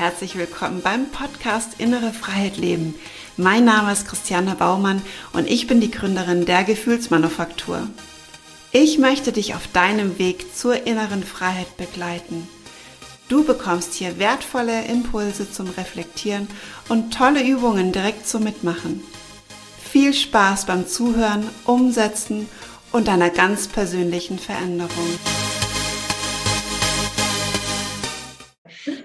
herzlich willkommen beim Podcast Innere Freiheit Leben. Mein Name ist Christiane Baumann und ich bin die Gründerin der Gefühlsmanufaktur. Ich möchte dich auf deinem Weg zur inneren Freiheit begleiten. Du bekommst hier wertvolle Impulse zum Reflektieren und tolle Übungen direkt zum Mitmachen. Viel Spaß beim Zuhören, Umsetzen und deiner ganz persönlichen Veränderung.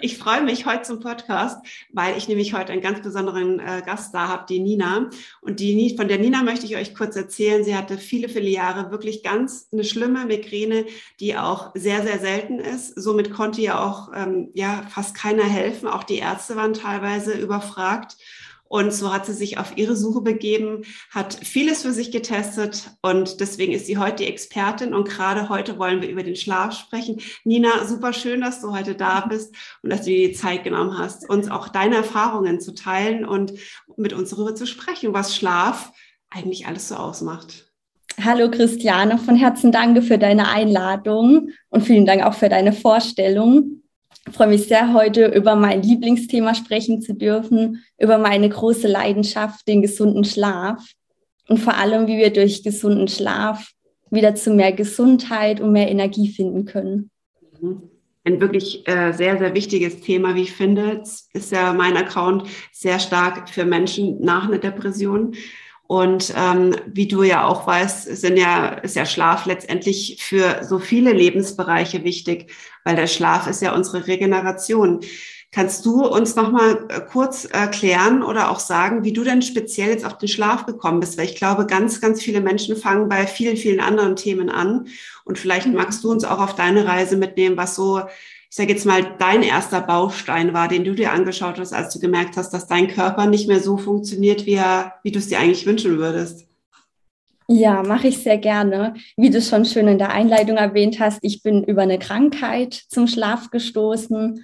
Ich freue mich heute zum Podcast, weil ich nämlich heute einen ganz besonderen äh, Gast da habe, die Nina. Und die, von der Nina möchte ich euch kurz erzählen. Sie hatte viele, viele Jahre wirklich ganz eine schlimme Migräne, die auch sehr, sehr selten ist. Somit konnte ja auch ähm, ja, fast keiner helfen. Auch die Ärzte waren teilweise überfragt. Und so hat sie sich auf ihre Suche begeben, hat vieles für sich getestet und deswegen ist sie heute die Expertin. Und gerade heute wollen wir über den Schlaf sprechen. Nina, super schön, dass du heute da bist und dass du dir die Zeit genommen hast, uns auch deine Erfahrungen zu teilen und mit uns darüber zu sprechen, was Schlaf eigentlich alles so ausmacht. Hallo Christiane, von Herzen danke für deine Einladung und vielen Dank auch für deine Vorstellung. Ich freue mich sehr, heute über mein Lieblingsthema sprechen zu dürfen, über meine große Leidenschaft, den gesunden Schlaf und vor allem, wie wir durch gesunden Schlaf wieder zu mehr Gesundheit und mehr Energie finden können. Mhm. Ein wirklich äh, sehr, sehr wichtiges Thema, wie ich finde, ist ja mein Account sehr stark für Menschen nach einer Depression. Und ähm, wie du ja auch weißt, sind ja, ist ja Schlaf letztendlich für so viele Lebensbereiche wichtig, weil der Schlaf ist ja unsere Regeneration. Kannst du uns noch mal äh, kurz erklären oder auch sagen, wie du denn speziell jetzt auf den Schlaf gekommen bist? Weil ich glaube, ganz, ganz viele Menschen fangen bei vielen, vielen anderen Themen an. Und vielleicht mhm. magst du uns auch auf deine Reise mitnehmen, was so ich sage jetzt mal, dein erster Baustein war, den du dir angeschaut hast, als du gemerkt hast, dass dein Körper nicht mehr so funktioniert, wie, er, wie du es dir eigentlich wünschen würdest? Ja, mache ich sehr gerne. Wie du schon schön in der Einleitung erwähnt hast, ich bin über eine Krankheit zum Schlaf gestoßen.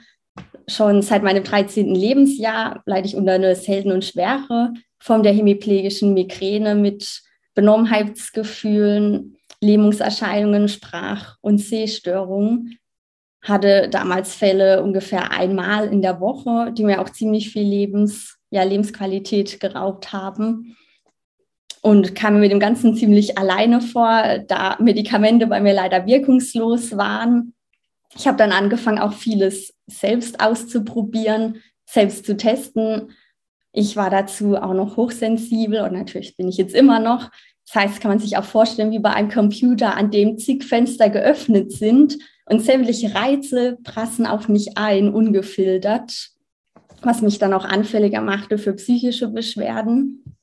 Schon seit meinem 13. Lebensjahr leide ich unter einer seltenen und schwere Form der hemiplegischen Migräne mit Benommenheitsgefühlen, Lähmungserscheinungen, Sprach- und Sehstörungen hatte damals Fälle ungefähr einmal in der Woche, die mir auch ziemlich viel Lebens, ja, Lebensqualität geraubt haben. Und kam mir mit dem Ganzen ziemlich alleine vor, da Medikamente bei mir leider wirkungslos waren. Ich habe dann angefangen, auch vieles selbst auszuprobieren, selbst zu testen. Ich war dazu auch noch hochsensibel und natürlich bin ich jetzt immer noch. Das heißt, kann man sich auch vorstellen, wie bei einem Computer, an dem zig Fenster geöffnet sind und sämtliche Reize prassen auf mich ein, ungefiltert, was mich dann auch anfälliger machte für psychische Beschwerden.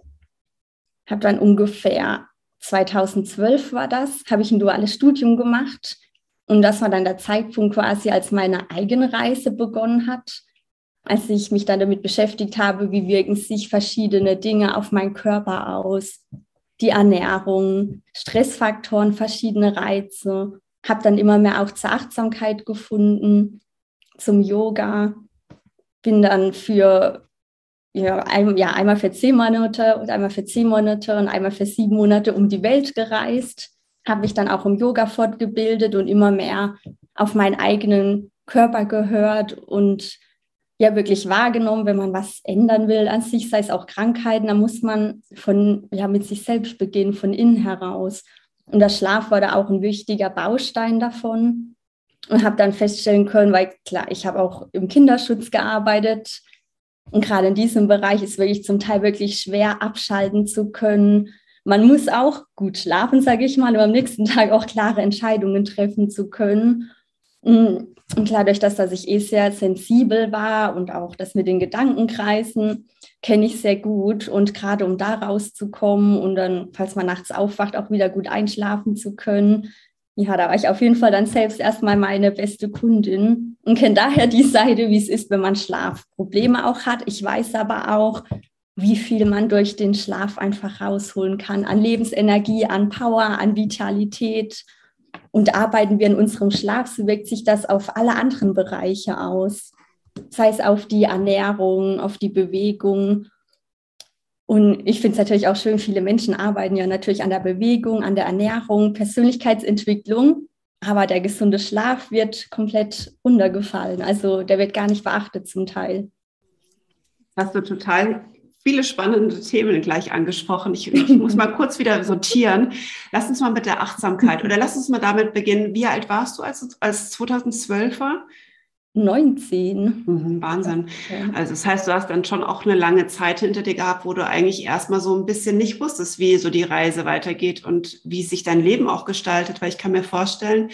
Habe dann ungefähr 2012 war das, habe ich ein duales Studium gemacht. Und das war dann der Zeitpunkt quasi, als meine eigene Reise begonnen hat, als ich mich dann damit beschäftigt habe, wie wirken sich verschiedene Dinge auf meinen Körper aus, die Ernährung, Stressfaktoren, verschiedene Reize habe dann immer mehr auch zur Achtsamkeit gefunden, zum Yoga. Bin dann für ja, ein, ja, einmal für zehn Monate und einmal für zehn Monate und einmal für sieben Monate um die Welt gereist. Habe mich dann auch im Yoga fortgebildet und immer mehr auf meinen eigenen Körper gehört und ja wirklich wahrgenommen, wenn man was ändern will an sich, sei es auch Krankheiten, dann muss man von ja mit sich selbst beginnen, von innen heraus. Und der Schlaf war da auch ein wichtiger Baustein davon. Und habe dann feststellen können, weil klar, ich habe auch im Kinderschutz gearbeitet. Und gerade in diesem Bereich ist wirklich zum Teil wirklich schwer abschalten zu können. Man muss auch gut schlafen, sage ich mal, um am nächsten Tag auch klare Entscheidungen treffen zu können. Und klar, durch das, dass ich eh sehr sensibel war und auch das mit den Gedankenkreisen, kenne ich sehr gut. Und gerade um da rauszukommen und dann, falls man nachts aufwacht, auch wieder gut einschlafen zu können, ja, da war ich auf jeden Fall dann selbst erstmal meine beste Kundin und kenne daher die Seite, wie es ist, wenn man Schlafprobleme auch hat. Ich weiß aber auch, wie viel man durch den Schlaf einfach rausholen kann an Lebensenergie, an Power, an Vitalität. Und arbeiten wir in unserem Schlaf, so wirkt sich das auf alle anderen Bereiche aus sei es auf die Ernährung, auf die Bewegung. Und ich finde es natürlich auch schön, viele Menschen arbeiten ja natürlich an der Bewegung, an der Ernährung, Persönlichkeitsentwicklung. aber der gesunde Schlaf wird komplett runtergefallen. Also der wird gar nicht beachtet zum Teil. Hast du total viele spannende Themen gleich angesprochen. Ich, ich, muss mal kurz wieder sortieren. Lass uns mal mit der Achtsamkeit oder lass uns mal damit beginnen. Wie alt warst du als, als 2012er? 19. Mhm, Wahnsinn. Also das heißt, du hast dann schon auch eine lange Zeit hinter dir gehabt, wo du eigentlich erstmal so ein bisschen nicht wusstest, wie so die Reise weitergeht und wie sich dein Leben auch gestaltet, weil ich kann mir vorstellen,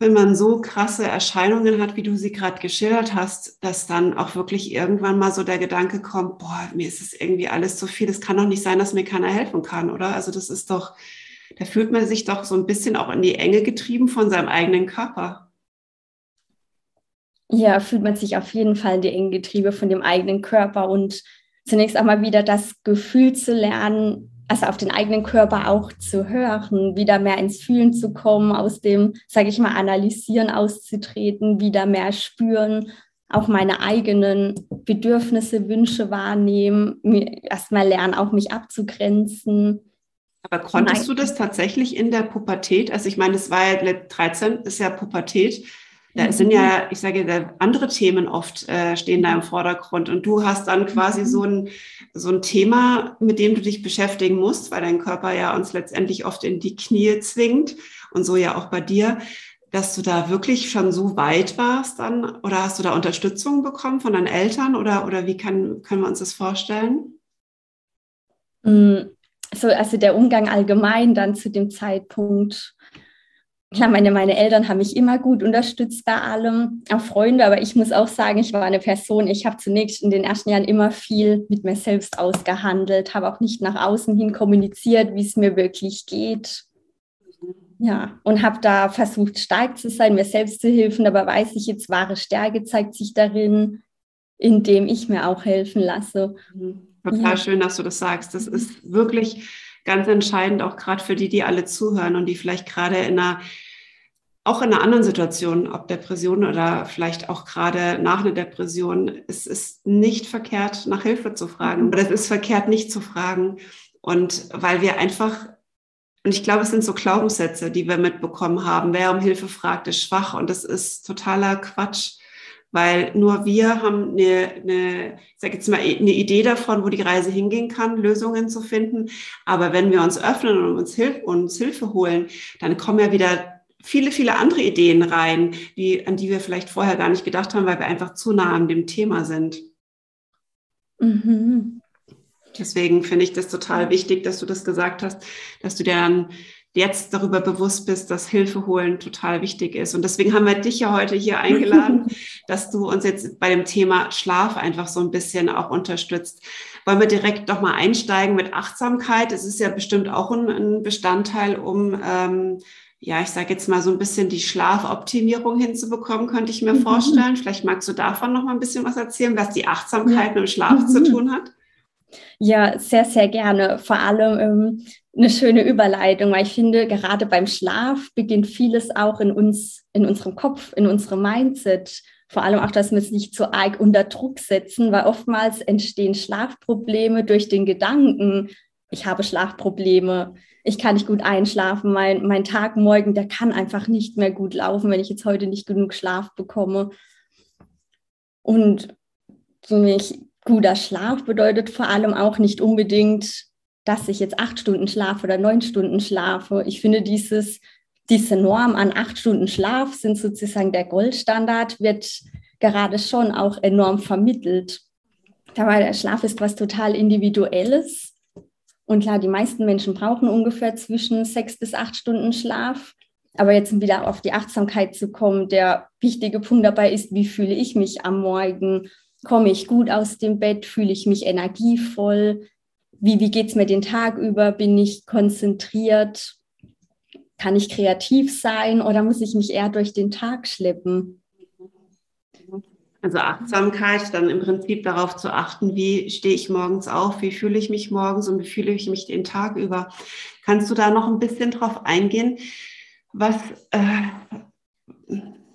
wenn man so krasse Erscheinungen hat, wie du sie gerade geschildert hast, dass dann auch wirklich irgendwann mal so der Gedanke kommt, boah, mir ist es irgendwie alles zu viel, es kann doch nicht sein, dass mir keiner helfen kann, oder? Also das ist doch, da fühlt man sich doch so ein bisschen auch in die Enge getrieben von seinem eigenen Körper. Ja, fühlt man sich auf jeden Fall in die engen Getriebe von dem eigenen Körper und zunächst einmal wieder das Gefühl zu lernen, also auf den eigenen Körper auch zu hören, wieder mehr ins Fühlen zu kommen, aus dem, sage ich mal, Analysieren auszutreten, wieder mehr spüren, auch meine eigenen Bedürfnisse, Wünsche wahrnehmen, erstmal lernen, auch mich abzugrenzen. Aber konntest du das tatsächlich in der Pubertät? Also ich meine, es war ja 13, ist ja Pubertät. Da mhm. sind ja, ich sage, andere Themen oft äh, stehen da im Vordergrund und du hast dann quasi mhm. so ein, so ein Thema, mit dem du dich beschäftigen musst, weil dein Körper ja uns letztendlich oft in die Knie zwingt und so ja auch bei dir, dass du da wirklich schon so weit warst dann oder hast du da Unterstützung bekommen von deinen Eltern oder, oder wie kann, können wir uns das vorstellen? Mm, so, also der Umgang allgemein dann zu dem Zeitpunkt Klar, meine, meine Eltern haben mich immer gut unterstützt bei allem, auch Freunde, aber ich muss auch sagen, ich war eine Person, ich habe zunächst in den ersten Jahren immer viel mit mir selbst ausgehandelt, habe auch nicht nach außen hin kommuniziert, wie es mir wirklich geht. Ja, und habe da versucht, stark zu sein, mir selbst zu helfen, aber weiß ich jetzt, wahre Stärke zeigt sich darin, indem ich mir auch helfen lasse. Mhm. Total ja. schön, dass du das sagst. Das ist wirklich ganz entscheidend, auch gerade für die, die alle zuhören und die vielleicht gerade in einer auch in einer anderen Situation, ob Depression oder vielleicht auch gerade nach einer Depression, es ist nicht verkehrt, nach Hilfe zu fragen. Oder es ist verkehrt, nicht zu fragen. Und weil wir einfach, und ich glaube, es sind so Glaubenssätze, die wir mitbekommen haben. Wer um Hilfe fragt, ist schwach. Und das ist totaler Quatsch weil nur wir haben eine, eine ich sage jetzt mal, eine Idee davon, wo die Reise hingehen kann, Lösungen zu finden. Aber wenn wir uns öffnen und uns, Hilf uns Hilfe holen, dann kommen ja wieder viele, viele andere Ideen rein, die, an die wir vielleicht vorher gar nicht gedacht haben, weil wir einfach zu nah an dem Thema sind. Mhm. Deswegen finde ich das total wichtig, dass du das gesagt hast, dass du dir dann jetzt darüber bewusst bist, dass Hilfe holen total wichtig ist. Und deswegen haben wir dich ja heute hier eingeladen, dass du uns jetzt bei dem Thema Schlaf einfach so ein bisschen auch unterstützt. Wollen wir direkt doch mal einsteigen mit Achtsamkeit? Es ist ja bestimmt auch ein, ein Bestandteil, um ähm, ja, ich sage jetzt mal so ein bisschen die Schlafoptimierung hinzubekommen, könnte ich mir vorstellen. Vielleicht magst du davon noch mal ein bisschen was erzählen, was die Achtsamkeit ja. mit dem Schlaf zu tun hat. Ja, sehr, sehr gerne. Vor allem ähm, eine schöne Überleitung, weil ich finde, gerade beim Schlaf beginnt vieles auch in uns, in unserem Kopf, in unserem Mindset. Vor allem auch, dass wir es nicht zu arg unter Druck setzen, weil oftmals entstehen Schlafprobleme durch den Gedanken, ich habe Schlafprobleme, ich kann nicht gut einschlafen, mein, mein Tag morgen, der kann einfach nicht mehr gut laufen, wenn ich jetzt heute nicht genug Schlaf bekomme. Und für mich guter Schlaf bedeutet vor allem auch nicht unbedingt, dass ich jetzt acht Stunden schlafe oder neun Stunden schlafe. Ich finde, dieses, diese Norm an acht Stunden Schlaf sind sozusagen der Goldstandard, wird gerade schon auch enorm vermittelt. Dabei der Schlaf ist was total Individuelles. Und klar, die meisten Menschen brauchen ungefähr zwischen sechs bis acht Stunden Schlaf. Aber jetzt wieder auf die Achtsamkeit zu kommen, der wichtige Punkt dabei ist, wie fühle ich mich am Morgen? Komme ich gut aus dem Bett? Fühle ich mich energievoll? Wie, wie geht es mir den Tag über? Bin ich konzentriert? Kann ich kreativ sein oder muss ich mich eher durch den Tag schleppen? Also Achtsamkeit, dann im Prinzip darauf zu achten, wie stehe ich morgens auf, wie fühle ich mich morgens und wie fühle ich mich den Tag über. Kannst du da noch ein bisschen drauf eingehen, was äh,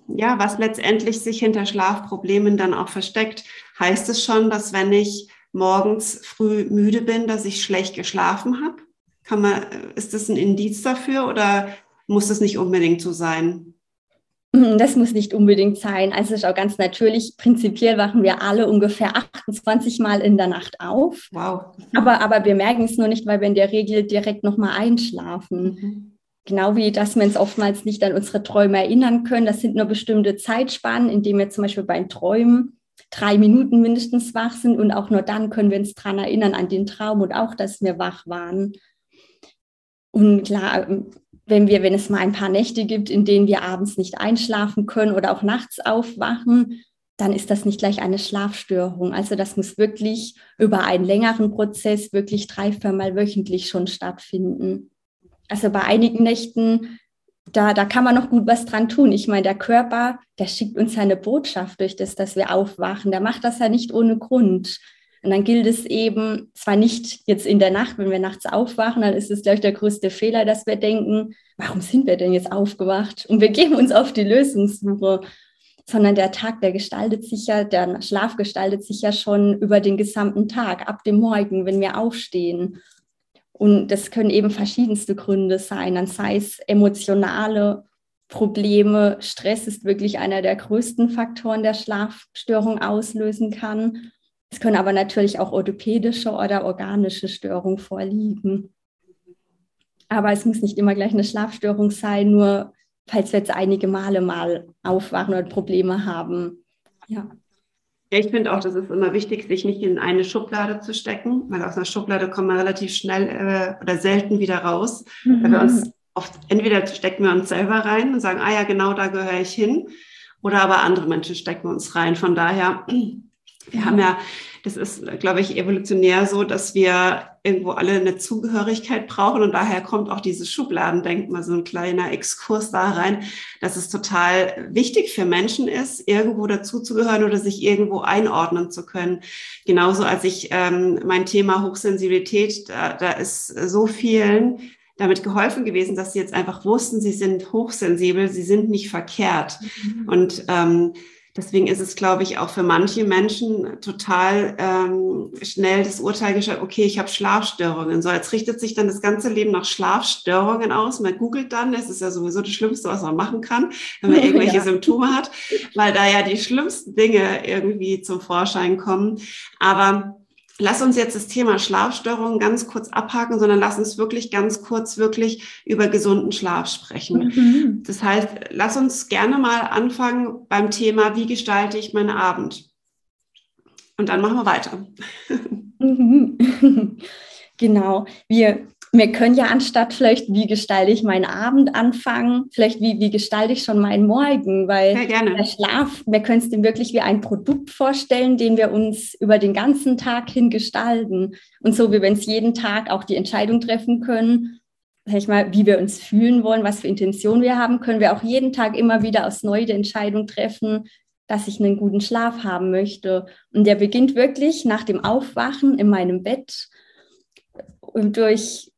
ja, was letztendlich sich hinter Schlafproblemen dann auch versteckt. Heißt es schon, dass wenn ich morgens früh müde bin, dass ich schlecht geschlafen habe? Kann man, ist das ein Indiz dafür oder muss es nicht unbedingt so sein? Das muss nicht unbedingt sein. Also es ist auch ganz natürlich. Prinzipiell wachen wir alle ungefähr 28 Mal in der Nacht auf. Wow. Aber, aber wir merken es nur nicht, weil wir in der Regel direkt nochmal einschlafen. Mhm. Genau wie, dass wir uns oftmals nicht an unsere Träume erinnern können. Das sind nur bestimmte Zeitspannen, in denen wir zum Beispiel beim Träumen drei Minuten mindestens wach sind und auch nur dann können wir uns daran erinnern, an den Traum und auch, dass wir wach waren. Und klar, wenn wir, wenn es mal ein paar Nächte gibt, in denen wir abends nicht einschlafen können oder auch nachts aufwachen, dann ist das nicht gleich eine Schlafstörung. Also das muss wirklich über einen längeren Prozess, wirklich drei, viermal wöchentlich schon stattfinden. Also bei einigen Nächten, da, da kann man noch gut was dran tun. Ich meine, der Körper, der schickt uns eine Botschaft durch das, dass wir aufwachen. Der macht das ja nicht ohne Grund. Und dann gilt es eben, zwar nicht jetzt in der Nacht, wenn wir nachts aufwachen, dann ist es, glaube ich, der größte Fehler, dass wir denken, warum sind wir denn jetzt aufgewacht? Und wir geben uns auf die Lösungssuche, sondern der Tag, der gestaltet sich ja, der Schlaf gestaltet sich ja schon über den gesamten Tag, ab dem Morgen, wenn wir aufstehen. Und das können eben verschiedenste Gründe sein, dann sei es emotionale Probleme. Stress ist wirklich einer der größten Faktoren, der Schlafstörung auslösen kann. Es können aber natürlich auch orthopädische oder organische Störungen vorliegen. Aber es muss nicht immer gleich eine Schlafstörung sein, nur falls wir jetzt einige Male mal aufwachen oder Probleme haben. Ja. Ja, ich finde auch, das ist immer wichtig, sich nicht in eine Schublade zu stecken, weil aus einer Schublade kommen wir relativ schnell äh, oder selten wieder raus. Mhm. Weil wir uns oft, entweder stecken wir uns selber rein und sagen, ah ja, genau da gehöre ich hin, oder aber andere Menschen stecken uns rein. Von daher wir haben ja, das ist, glaube ich, evolutionär so, dass wir irgendwo alle eine Zugehörigkeit brauchen und daher kommt auch dieses Schubladendenken, mal so ein kleiner Exkurs da rein, dass es total wichtig für Menschen ist, irgendwo dazuzugehören oder sich irgendwo einordnen zu können. Genauso als ich ähm, mein Thema Hochsensibilität, da, da ist so vielen damit geholfen gewesen, dass sie jetzt einfach wussten, sie sind hochsensibel, sie sind nicht verkehrt. Mhm. Und ähm, Deswegen ist es, glaube ich, auch für manche Menschen total ähm, schnell das Urteil gestellt, okay, ich habe Schlafstörungen. So, jetzt richtet sich dann das ganze Leben nach Schlafstörungen aus. Man googelt dann, es ist ja sowieso das Schlimmste, was man machen kann, wenn man irgendwelche ja. Symptome hat, weil da ja die schlimmsten Dinge irgendwie zum Vorschein kommen. Aber lass uns jetzt das Thema Schlafstörungen ganz kurz abhaken, sondern lass uns wirklich ganz kurz wirklich über gesunden Schlaf sprechen. Mhm. Das heißt, lass uns gerne mal anfangen beim Thema, wie gestalte ich meinen Abend? Und dann machen wir weiter. Mhm. Genau. Wir wir können ja anstatt vielleicht, wie gestalte ich meinen Abend anfangen, vielleicht wie, wie gestalte ich schon meinen Morgen, weil der Schlaf, wir können es dem wirklich wie ein Produkt vorstellen, den wir uns über den ganzen Tag hin gestalten. Und so wie wir uns jeden Tag auch die Entscheidung treffen können, sag ich mal, wie wir uns fühlen wollen, was für Intentionen wir haben, können wir auch jeden Tag immer wieder aus neu die Entscheidung treffen, dass ich einen guten Schlaf haben möchte. Und der beginnt wirklich nach dem Aufwachen in meinem Bett und durch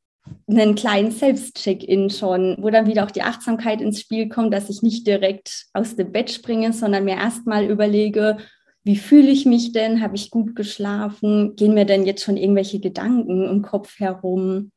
einen kleinen Selbstcheck-in schon, wo dann wieder auch die Achtsamkeit ins Spiel kommt, dass ich nicht direkt aus dem Bett springe, sondern mir erstmal überlege, wie fühle ich mich denn? Habe ich gut geschlafen? Gehen mir denn jetzt schon irgendwelche Gedanken im Kopf herum?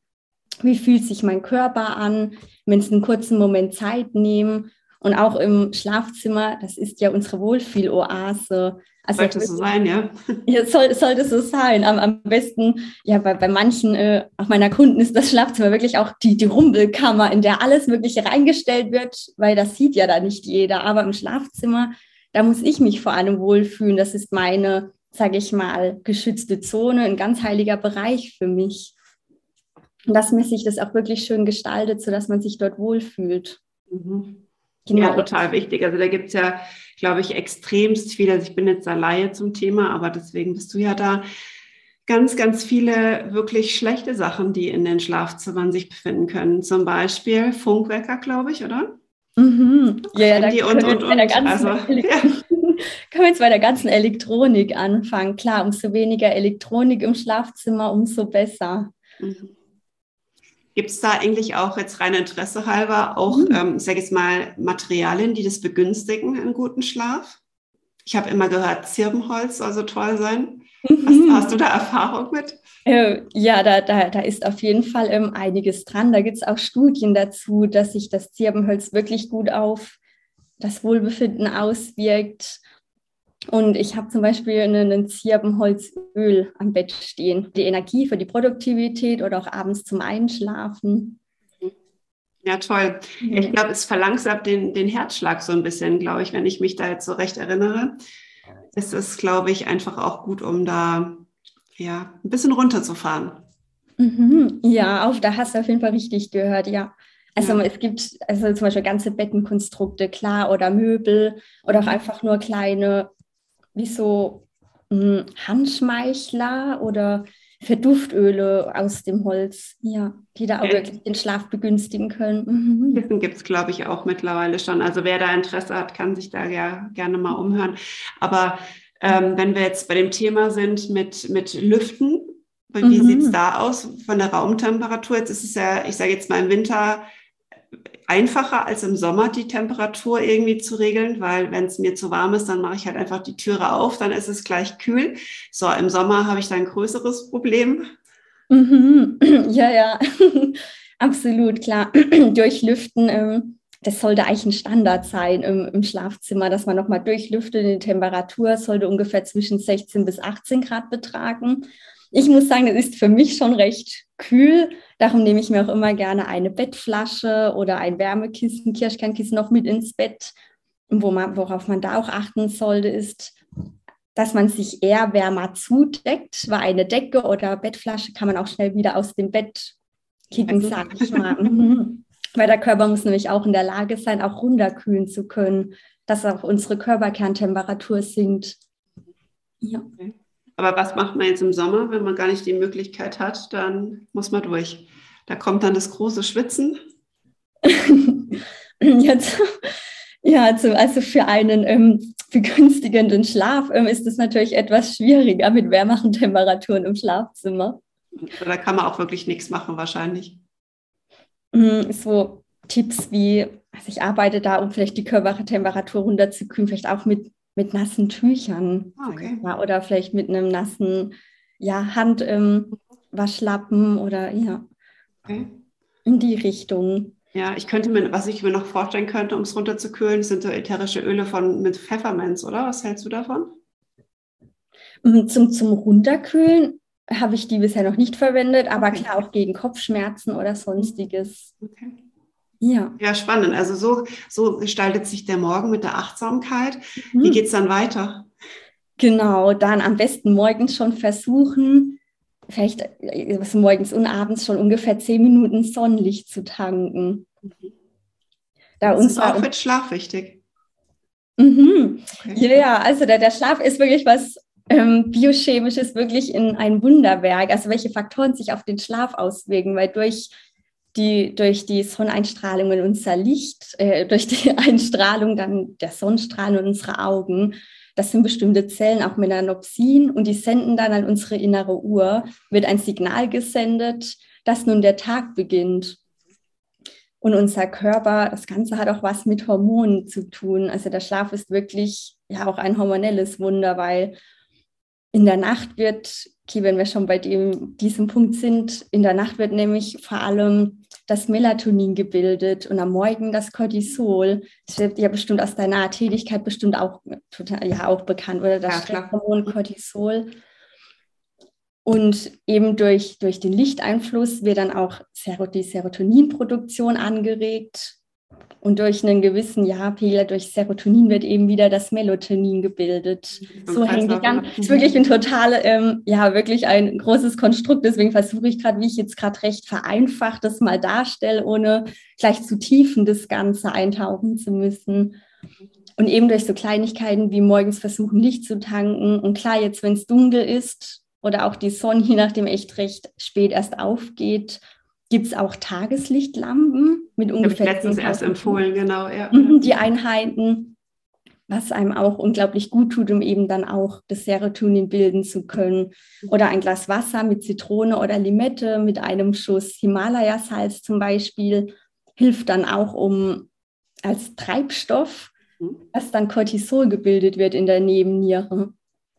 Wie fühlt sich mein Körper an? Wenn es einen kurzen Moment Zeit nehmen und auch im Schlafzimmer, das ist ja unsere Wohlfühloase. Also sollte so sein, ja. Ja, soll, sollte so sein. Am, am besten, ja, bei, bei manchen, äh, auch meiner Kunden ist das Schlafzimmer wirklich auch die, die Rumpelkammer, in der alles Mögliche reingestellt wird, weil das sieht ja da nicht jeder. Aber im Schlafzimmer, da muss ich mich vor allem wohlfühlen. Das ist meine, sage ich mal, geschützte Zone, ein ganz heiliger Bereich für mich. Und dass man sich das auch wirklich schön gestaltet, sodass man sich dort wohlfühlt. Mhm. Genau. Ja, total wichtig. Also da gibt es ja, glaube ich, extremst viele. Also ich bin jetzt Laie zum Thema, aber deswegen bist du ja da. Ganz, ganz viele wirklich schlechte Sachen, die in den Schlafzimmern sich befinden können. Zum Beispiel Funkwecker, glaube ich, oder? Mhm. Ja, ja, da und, und, und. Also, ja. können wir jetzt bei der ganzen Elektronik anfangen. Klar, umso weniger Elektronik im Schlafzimmer, umso besser. Mhm. Gibt es da eigentlich auch jetzt rein Interesse halber auch, mhm. ähm, sage ich mal, Materialien, die das begünstigen, einen guten Schlaf? Ich habe immer gehört, Zirbenholz soll so toll sein. Mhm. Hast, hast, du da Erfahrung mit? Äh, ja, da, da, da ist auf jeden Fall ähm, einiges dran. Da gibt es auch Studien dazu, dass sich das Zirbenholz wirklich gut auf das Wohlbefinden auswirkt. Und ich habe zum Beispiel ein Zirbenholzöl am Bett stehen. Die Energie für die Produktivität oder auch abends zum Einschlafen. Ja, toll. Ich glaube, es verlangsamt den, den Herzschlag so ein bisschen, glaube ich, wenn ich mich da jetzt so recht erinnere. Es ist, glaube ich, einfach auch gut, um da ja, ein bisschen runterzufahren. Mhm. Ja, auf, da hast du auf jeden Fall richtig gehört, ja. Also ja. es gibt also zum Beispiel ganze Bettenkonstrukte, klar, oder Möbel oder auch mhm. einfach nur kleine, wie so hm, Handschmeichler oder Verduftöle aus dem Holz, ja, die da auch okay. wirklich den Schlaf begünstigen können. Mhm. gibt es, glaube ich, auch mittlerweile schon. Also wer da Interesse hat, kann sich da ja gerne mal umhören. Aber ähm, wenn wir jetzt bei dem Thema sind mit, mit Lüften, wie mhm. sieht es da aus von der Raumtemperatur? Jetzt ist es ja, ich sage jetzt mal im Winter einfacher als im Sommer die Temperatur irgendwie zu regeln, weil wenn es mir zu warm ist, dann mache ich halt einfach die Türe auf, dann ist es gleich kühl. So, im Sommer habe ich da ein größeres Problem. Mhm. Ja, ja, absolut, klar. Durchlüften, ähm, das sollte eigentlich ein Standard sein im, im Schlafzimmer, dass man nochmal durchlüftet. Die Temperatur sollte ungefähr zwischen 16 bis 18 Grad betragen. Ich muss sagen, das ist für mich schon recht kühl. Darum nehme ich mir auch immer gerne eine Bettflasche oder ein Wärmekissen, Kirschkernkissen noch mit ins Bett. Wo man, worauf man da auch achten sollte, ist, dass man sich eher wärmer zudeckt, weil eine Decke oder Bettflasche kann man auch schnell wieder aus dem Bett kicken, also. sag ich mal. Mhm. Weil der Körper muss nämlich auch in der Lage sein, auch runterkühlen zu können, dass auch unsere Körperkerntemperatur sinkt. Ja. Okay. Aber was macht man jetzt im Sommer, wenn man gar nicht die Möglichkeit hat? Dann muss man durch. Da kommt dann das große Schwitzen. jetzt, ja, also, also für einen ähm, begünstigenden Schlaf ähm, ist es natürlich etwas schwieriger mit wärmeren Temperaturen im Schlafzimmer. Da kann man auch wirklich nichts machen, wahrscheinlich. Mm, so Tipps wie, also ich arbeite da, um vielleicht die Körpertemperatur runterzukühlen, vielleicht auch mit mit nassen Tüchern. Ah, okay. Ja, oder vielleicht mit einem nassen ja, Handwaschlappen ähm, oder ja. Okay. In die Richtung. Ja, ich könnte mir, was ich mir noch vorstellen könnte, um es runterzukühlen, sind so ätherische Öle von mit Pfefferminz, oder? Was hältst du davon? Mm, zum, zum Runterkühlen habe ich die bisher noch nicht verwendet, aber okay. klar auch gegen Kopfschmerzen oder sonstiges. Okay. Ja. Ja, spannend. Also so, so gestaltet sich der Morgen mit der Achtsamkeit. Mhm. Wie geht es dann weiter? Genau, dann am besten morgens schon versuchen, vielleicht also morgens und abends schon ungefähr zehn Minuten Sonnenlicht zu tanken. Mhm. Da das ist auch für den Schlaf wichtig. Mhm. Okay. Ja, ja, also der, der Schlaf ist wirklich was ähm, biochemisches, wirklich in ein Wunderwerk. Also welche Faktoren sich auf den Schlaf auswirken, weil durch die durch die Sonneneinstrahlung in unser Licht, äh, durch die Einstrahlung dann der Sonnenstrahlen in unsere Augen, das sind bestimmte Zellen, auch Melanopsin, und die senden dann an unsere innere Uhr, wird ein Signal gesendet, dass nun der Tag beginnt. Und unser Körper, das Ganze hat auch was mit Hormonen zu tun. Also der Schlaf ist wirklich ja auch ein hormonelles Wunder, weil in der Nacht wird, okay, wenn wir schon bei dem, diesem Punkt sind, in der Nacht wird nämlich vor allem das Melatonin gebildet und am Morgen das Cortisol. Das wird ja bestimmt aus deiner Tätigkeit bestimmt auch total, ja auch bekannt, oder das ja, Hormon Cortisol. Und eben durch, durch den Lichteinfluss wird dann auch die Serotoninproduktion angeregt und durch einen gewissen ja, Pegel, durch Serotonin wird eben wieder das Melatonin gebildet. Mhm. So hängt die ganz, ist wirklich ein total, ähm, ja, wirklich ein großes Konstrukt. Deswegen versuche ich gerade, wie ich jetzt gerade recht vereinfacht das mal darstelle, ohne gleich zu tief in das Ganze eintauchen zu müssen. Und eben durch so Kleinigkeiten wie morgens versuchen, Licht zu tanken. Und klar, jetzt, wenn es dunkel ist oder auch die Sonne, je nachdem echt recht spät erst aufgeht, gibt es auch Tageslichtlampen mit ungefähr. Ich letztens erst empfohlen, genau. Ja. Mhm, die Einheiten, was einem auch unglaublich gut tut, um eben dann auch das Serotonin bilden zu können. Oder ein Glas Wasser mit Zitrone oder Limette mit einem Schuss Himalaya-Salz zum Beispiel hilft dann auch um als Treibstoff, mhm. dass dann Cortisol gebildet wird in der Nebenniere.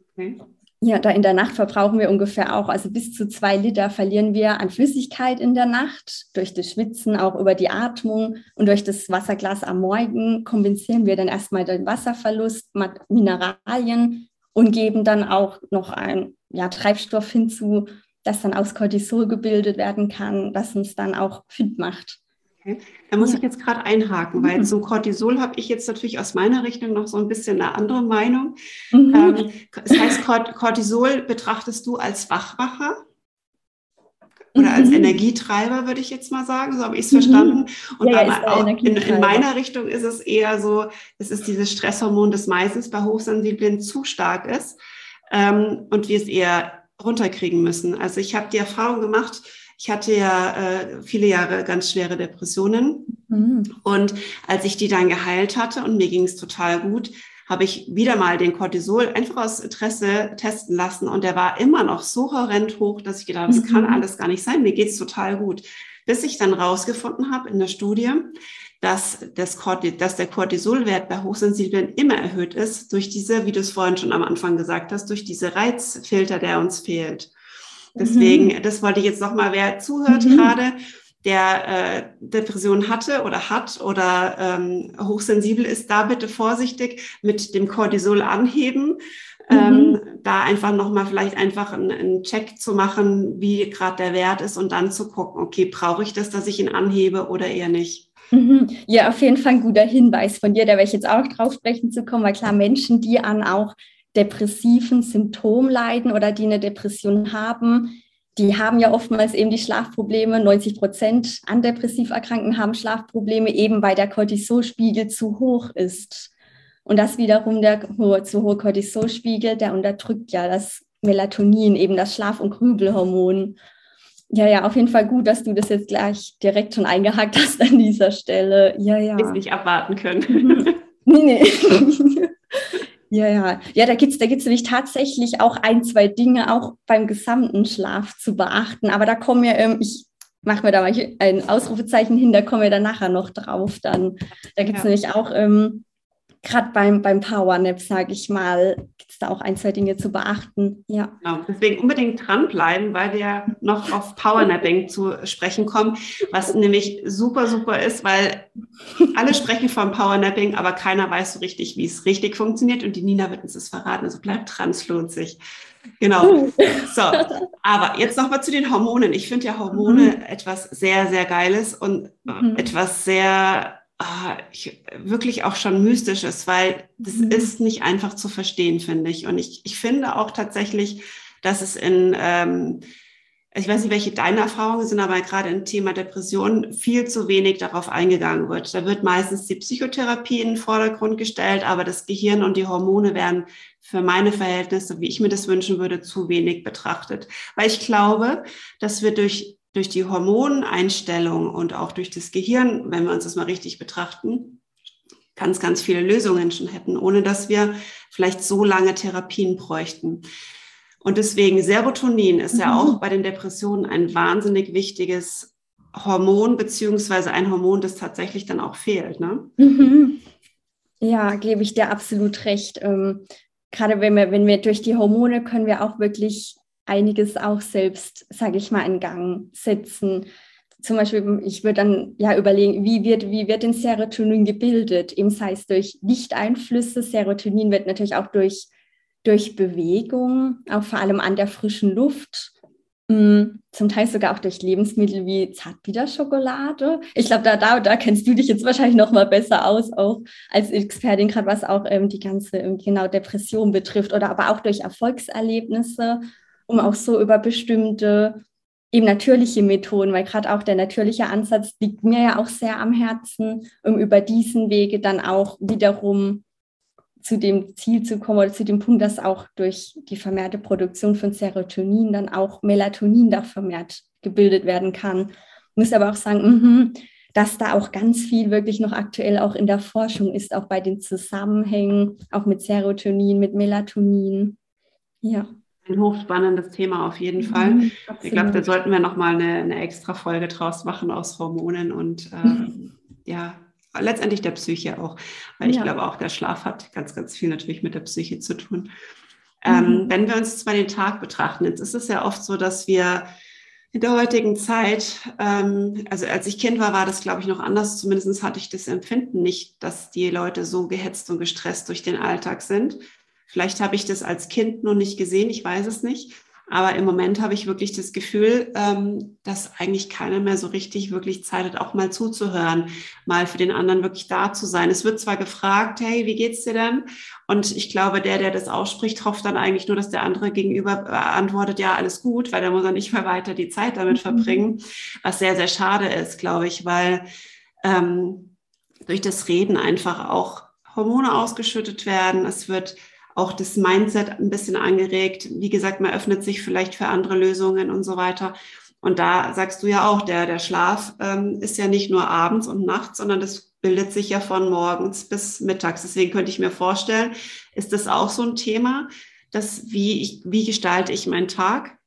Okay. Ja, da in der Nacht verbrauchen wir ungefähr auch, also bis zu zwei Liter verlieren wir an Flüssigkeit in der Nacht. Durch das Schwitzen, auch über die Atmung und durch das Wasserglas am Morgen kompensieren wir dann erstmal den Wasserverlust, Mineralien und geben dann auch noch einen ja, Treibstoff hinzu, das dann aus Cortisol gebildet werden kann, das uns dann auch fit macht. Okay. Da muss ja. ich jetzt gerade einhaken, weil mhm. zum Cortisol habe ich jetzt natürlich aus meiner Richtung noch so ein bisschen eine andere Meinung. Mhm. Ähm, das heißt, Cortisol betrachtest du als Wachwacher? Oder als mhm. Energietreiber, würde ich jetzt mal sagen, so habe ich es mhm. verstanden. Und ja, ja, auch in, in, meiner Richtung ist es eher so, es ist dieses Stresshormon, das meistens bei Hochsensiblen zu stark ist ähm, und wir es eher runterkriegen müssen. Also ich habe die Erfahrung gemacht, ich hatte ja äh, viele Jahre ganz schwere Depressionen. Mhm. Und als ich die dann geheilt hatte und mir ging es total gut, habe ich wieder mal den Cortisol einfach aus Interesse testen lassen. Und der war immer noch so horrend hoch, dass ich gedacht habe, das kann mhm. alles gar nicht sein. Mir geht's total gut. Bis ich dann rausgefunden habe in der Studie, dass, das Corti dass der Cortisolwert bei Hochsensiblen immer erhöht ist durch diese, wie du es vorhin schon am Anfang gesagt hast, durch diese Reizfilter, der uns fehlt. Deswegen, mhm. das wollte ich jetzt nochmal, wer zuhört mhm. gerade, der äh, Depression hatte oder hat oder ähm, hochsensibel ist, da bitte vorsichtig mit dem Cortisol anheben. Mhm. Ähm, da einfach nochmal vielleicht einfach einen, einen Check zu machen, wie gerade der Wert ist und dann zu gucken, okay, brauche ich das, dass ich ihn anhebe oder eher nicht. Mhm. Ja, auf jeden Fall ein guter Hinweis von dir, da werde ich jetzt auch drauf sprechen zu kommen, weil klar, Menschen, die an auch depressiven Symptom leiden oder die eine Depression haben, die haben ja oftmals eben die Schlafprobleme. 90 Prozent an depressiv Erkrankten haben Schlafprobleme, eben weil der Cortisolspiegel zu hoch ist. Und das wiederum der hohe, zu hohe Cortisolspiegel, der unterdrückt ja das Melatonin, eben das Schlaf- und Grübelhormon. Ja, ja, auf jeden Fall gut, dass du das jetzt gleich direkt schon eingehakt hast an dieser Stelle. Ja, ja. Ich nicht abwarten können. nee, nee. Ja, ja. Ja, da gibt es da gibt's nämlich tatsächlich auch ein, zwei Dinge auch beim gesamten Schlaf zu beachten. Aber da kommen wir, ähm, ich mache mir da mal ein Ausrufezeichen hin, da kommen wir dann nachher noch drauf. Dann, da gibt es ja. nämlich auch ähm, gerade beim, beim Powernap, sage ich mal, gibt es da auch ein, zwei Dinge zu beachten. Ja. Genau, deswegen unbedingt dranbleiben, weil wir noch auf Powernapping zu sprechen kommen, was nämlich super, super ist, weil alle sprechen vom Powernapping, aber keiner weiß so richtig, wie es richtig funktioniert und die Nina wird uns das verraten, also bleibt dran, es lohnt sich. Genau. So, aber jetzt nochmal zu den Hormonen. Ich finde ja Hormone mhm. etwas sehr, sehr Geiles und mhm. etwas sehr Ah, ich, wirklich auch schon mystisch ist, weil das mhm. ist nicht einfach zu verstehen, finde ich. Und ich, ich finde auch tatsächlich, dass es in, ähm, ich weiß nicht, welche deine Erfahrungen sind, aber gerade im Thema Depression viel zu wenig darauf eingegangen wird. Da wird meistens die Psychotherapie in den Vordergrund gestellt, aber das Gehirn und die Hormone werden für meine Verhältnisse, wie ich mir das wünschen würde, zu wenig betrachtet. Weil ich glaube, dass wir durch durch die Hormoneinstellung und auch durch das Gehirn, wenn wir uns das mal richtig betrachten, ganz, ganz viele Lösungen schon hätten, ohne dass wir vielleicht so lange Therapien bräuchten. Und deswegen Serotonin ist mhm. ja auch bei den Depressionen ein wahnsinnig wichtiges Hormon, beziehungsweise ein Hormon, das tatsächlich dann auch fehlt. Ne? Mhm. Ja, gebe ich dir absolut recht. Ähm, gerade wenn wir, wenn wir durch die Hormone können wir auch wirklich einiges auch selbst, sage ich mal, in Gang setzen. Zum Beispiel, ich würde dann ja überlegen, wie wird, wie wird denn Serotonin gebildet? Eben sei es durch Lichteinflüsse. Serotonin wird natürlich auch durch, durch Bewegung, auch vor allem an der frischen Luft, mm, zum Teil sogar auch durch Lebensmittel wie Zartbitterschokolade. Ich glaube, da, da, da kennst du dich jetzt wahrscheinlich noch mal besser aus, auch als Expertin, gerade was auch ähm, die ganze ähm, genau Depression betrifft oder aber auch durch Erfolgserlebnisse um auch so über bestimmte eben natürliche Methoden, weil gerade auch der natürliche Ansatz liegt mir ja auch sehr am Herzen, um über diesen Wege dann auch wiederum zu dem Ziel zu kommen oder zu dem Punkt, dass auch durch die vermehrte Produktion von Serotonin dann auch Melatonin da vermehrt gebildet werden kann. Ich muss aber auch sagen, mh, dass da auch ganz viel wirklich noch aktuell auch in der Forschung ist, auch bei den Zusammenhängen, auch mit Serotonin, mit Melatonin. Ja ein hochspannendes Thema auf jeden Fall. Mhm, ich glaube, da sollten wir nochmal eine, eine extra Folge draus machen aus Hormonen und äh, mhm. ja, letztendlich der Psyche auch. Weil ich ja. glaube auch, der Schlaf hat ganz, ganz viel natürlich mit der Psyche zu tun. Ähm, mhm. Wenn wir uns zwar den Tag betrachten, jetzt ist es ja oft so, dass wir in der heutigen Zeit, ähm, also als ich Kind war, war das, glaube ich, noch anders. Zumindest hatte ich das Empfinden nicht, dass die Leute so gehetzt und gestresst durch den Alltag sind. Vielleicht habe ich das als Kind noch nicht gesehen, ich weiß es nicht. Aber im Moment habe ich wirklich das Gefühl, ähm, dass eigentlich keiner mehr so richtig wirklich Zeit hat, auch mal zuzuhören, mal für den anderen wirklich da zu sein. Es wird zwar gefragt, hey, wie geht's dir denn? Und ich glaube, der, der das ausspricht, hofft dann eigentlich nur, dass der andere gegenüber antwortet, ja, alles gut, weil da muss er nicht mehr weiter die Zeit damit mhm. verbringen, was sehr, sehr schade ist, glaube ich, weil ähm, durch das Reden einfach auch Hormone ausgeschüttet werden. Es wird auch das Mindset ein bisschen angeregt. Wie gesagt, man öffnet sich vielleicht für andere Lösungen und so weiter. Und da sagst du ja auch, der, der Schlaf ähm, ist ja nicht nur abends und nachts, sondern das bildet sich ja von morgens bis mittags. Deswegen könnte ich mir vorstellen, ist das auch so ein Thema, dass wie ich, wie gestalte ich meinen Tag?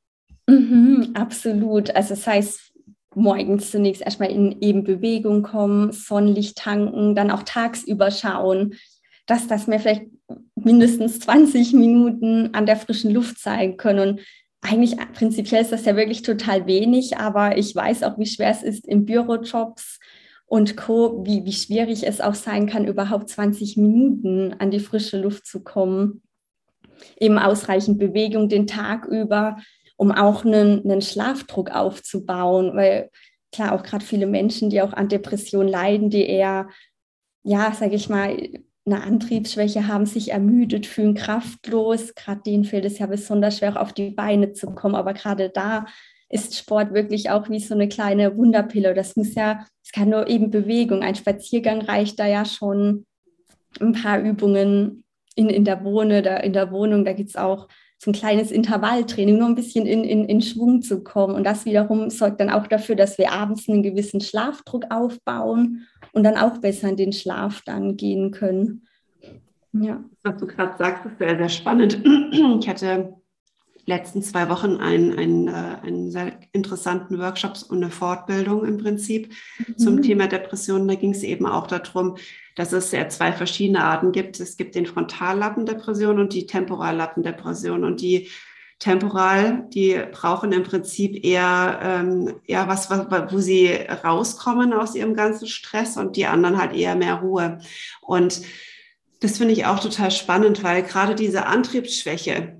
Mhm, absolut. Also das heißt, morgens zunächst erstmal in eben Bewegung kommen, Sonnenlicht tanken, dann auch tagsüber schauen, dass das mir vielleicht mindestens 20 Minuten an der frischen Luft sein können. Und eigentlich prinzipiell ist das ja wirklich total wenig, aber ich weiß auch, wie schwer es ist in Bürojobs und Co., wie, wie schwierig es auch sein kann, überhaupt 20 Minuten an die frische Luft zu kommen. Eben ausreichend Bewegung den Tag über, um auch einen, einen Schlafdruck aufzubauen, weil klar auch gerade viele Menschen, die auch an Depressionen leiden, die eher, ja, sage ich mal, eine Antriebsschwäche haben, sich ermüdet fühlen, kraftlos. Gerade denen fällt es ja besonders schwer, auf die Beine zu kommen. Aber gerade da ist Sport wirklich auch wie so eine kleine Wunderpille. Das muss ja, es kann nur eben Bewegung. Ein Spaziergang reicht da ja schon ein paar Übungen in, in der Wohne, da, in der Wohnung. Da gibt es auch so ein kleines Intervalltraining, nur ein bisschen in, in, in Schwung zu kommen. Und das wiederum sorgt dann auch dafür, dass wir abends einen gewissen Schlafdruck aufbauen und dann auch besser in den Schlaf dann gehen können. Ja. Was du gerade sagst, ist sehr, sehr spannend. Ich hatte letzten zwei Wochen einen, einen, äh, einen sehr interessanten Workshop und eine Fortbildung im Prinzip mhm. zum Thema Depressionen. Da ging es eben auch darum, dass es ja zwei verschiedene Arten gibt. Es gibt den Frontallappendepression und die Temporallappendepression. Und die temporal, die brauchen im Prinzip eher, ähm, eher was, was, wo sie rauskommen aus ihrem ganzen Stress und die anderen halt eher mehr Ruhe. Und das finde ich auch total spannend, weil gerade diese Antriebsschwäche,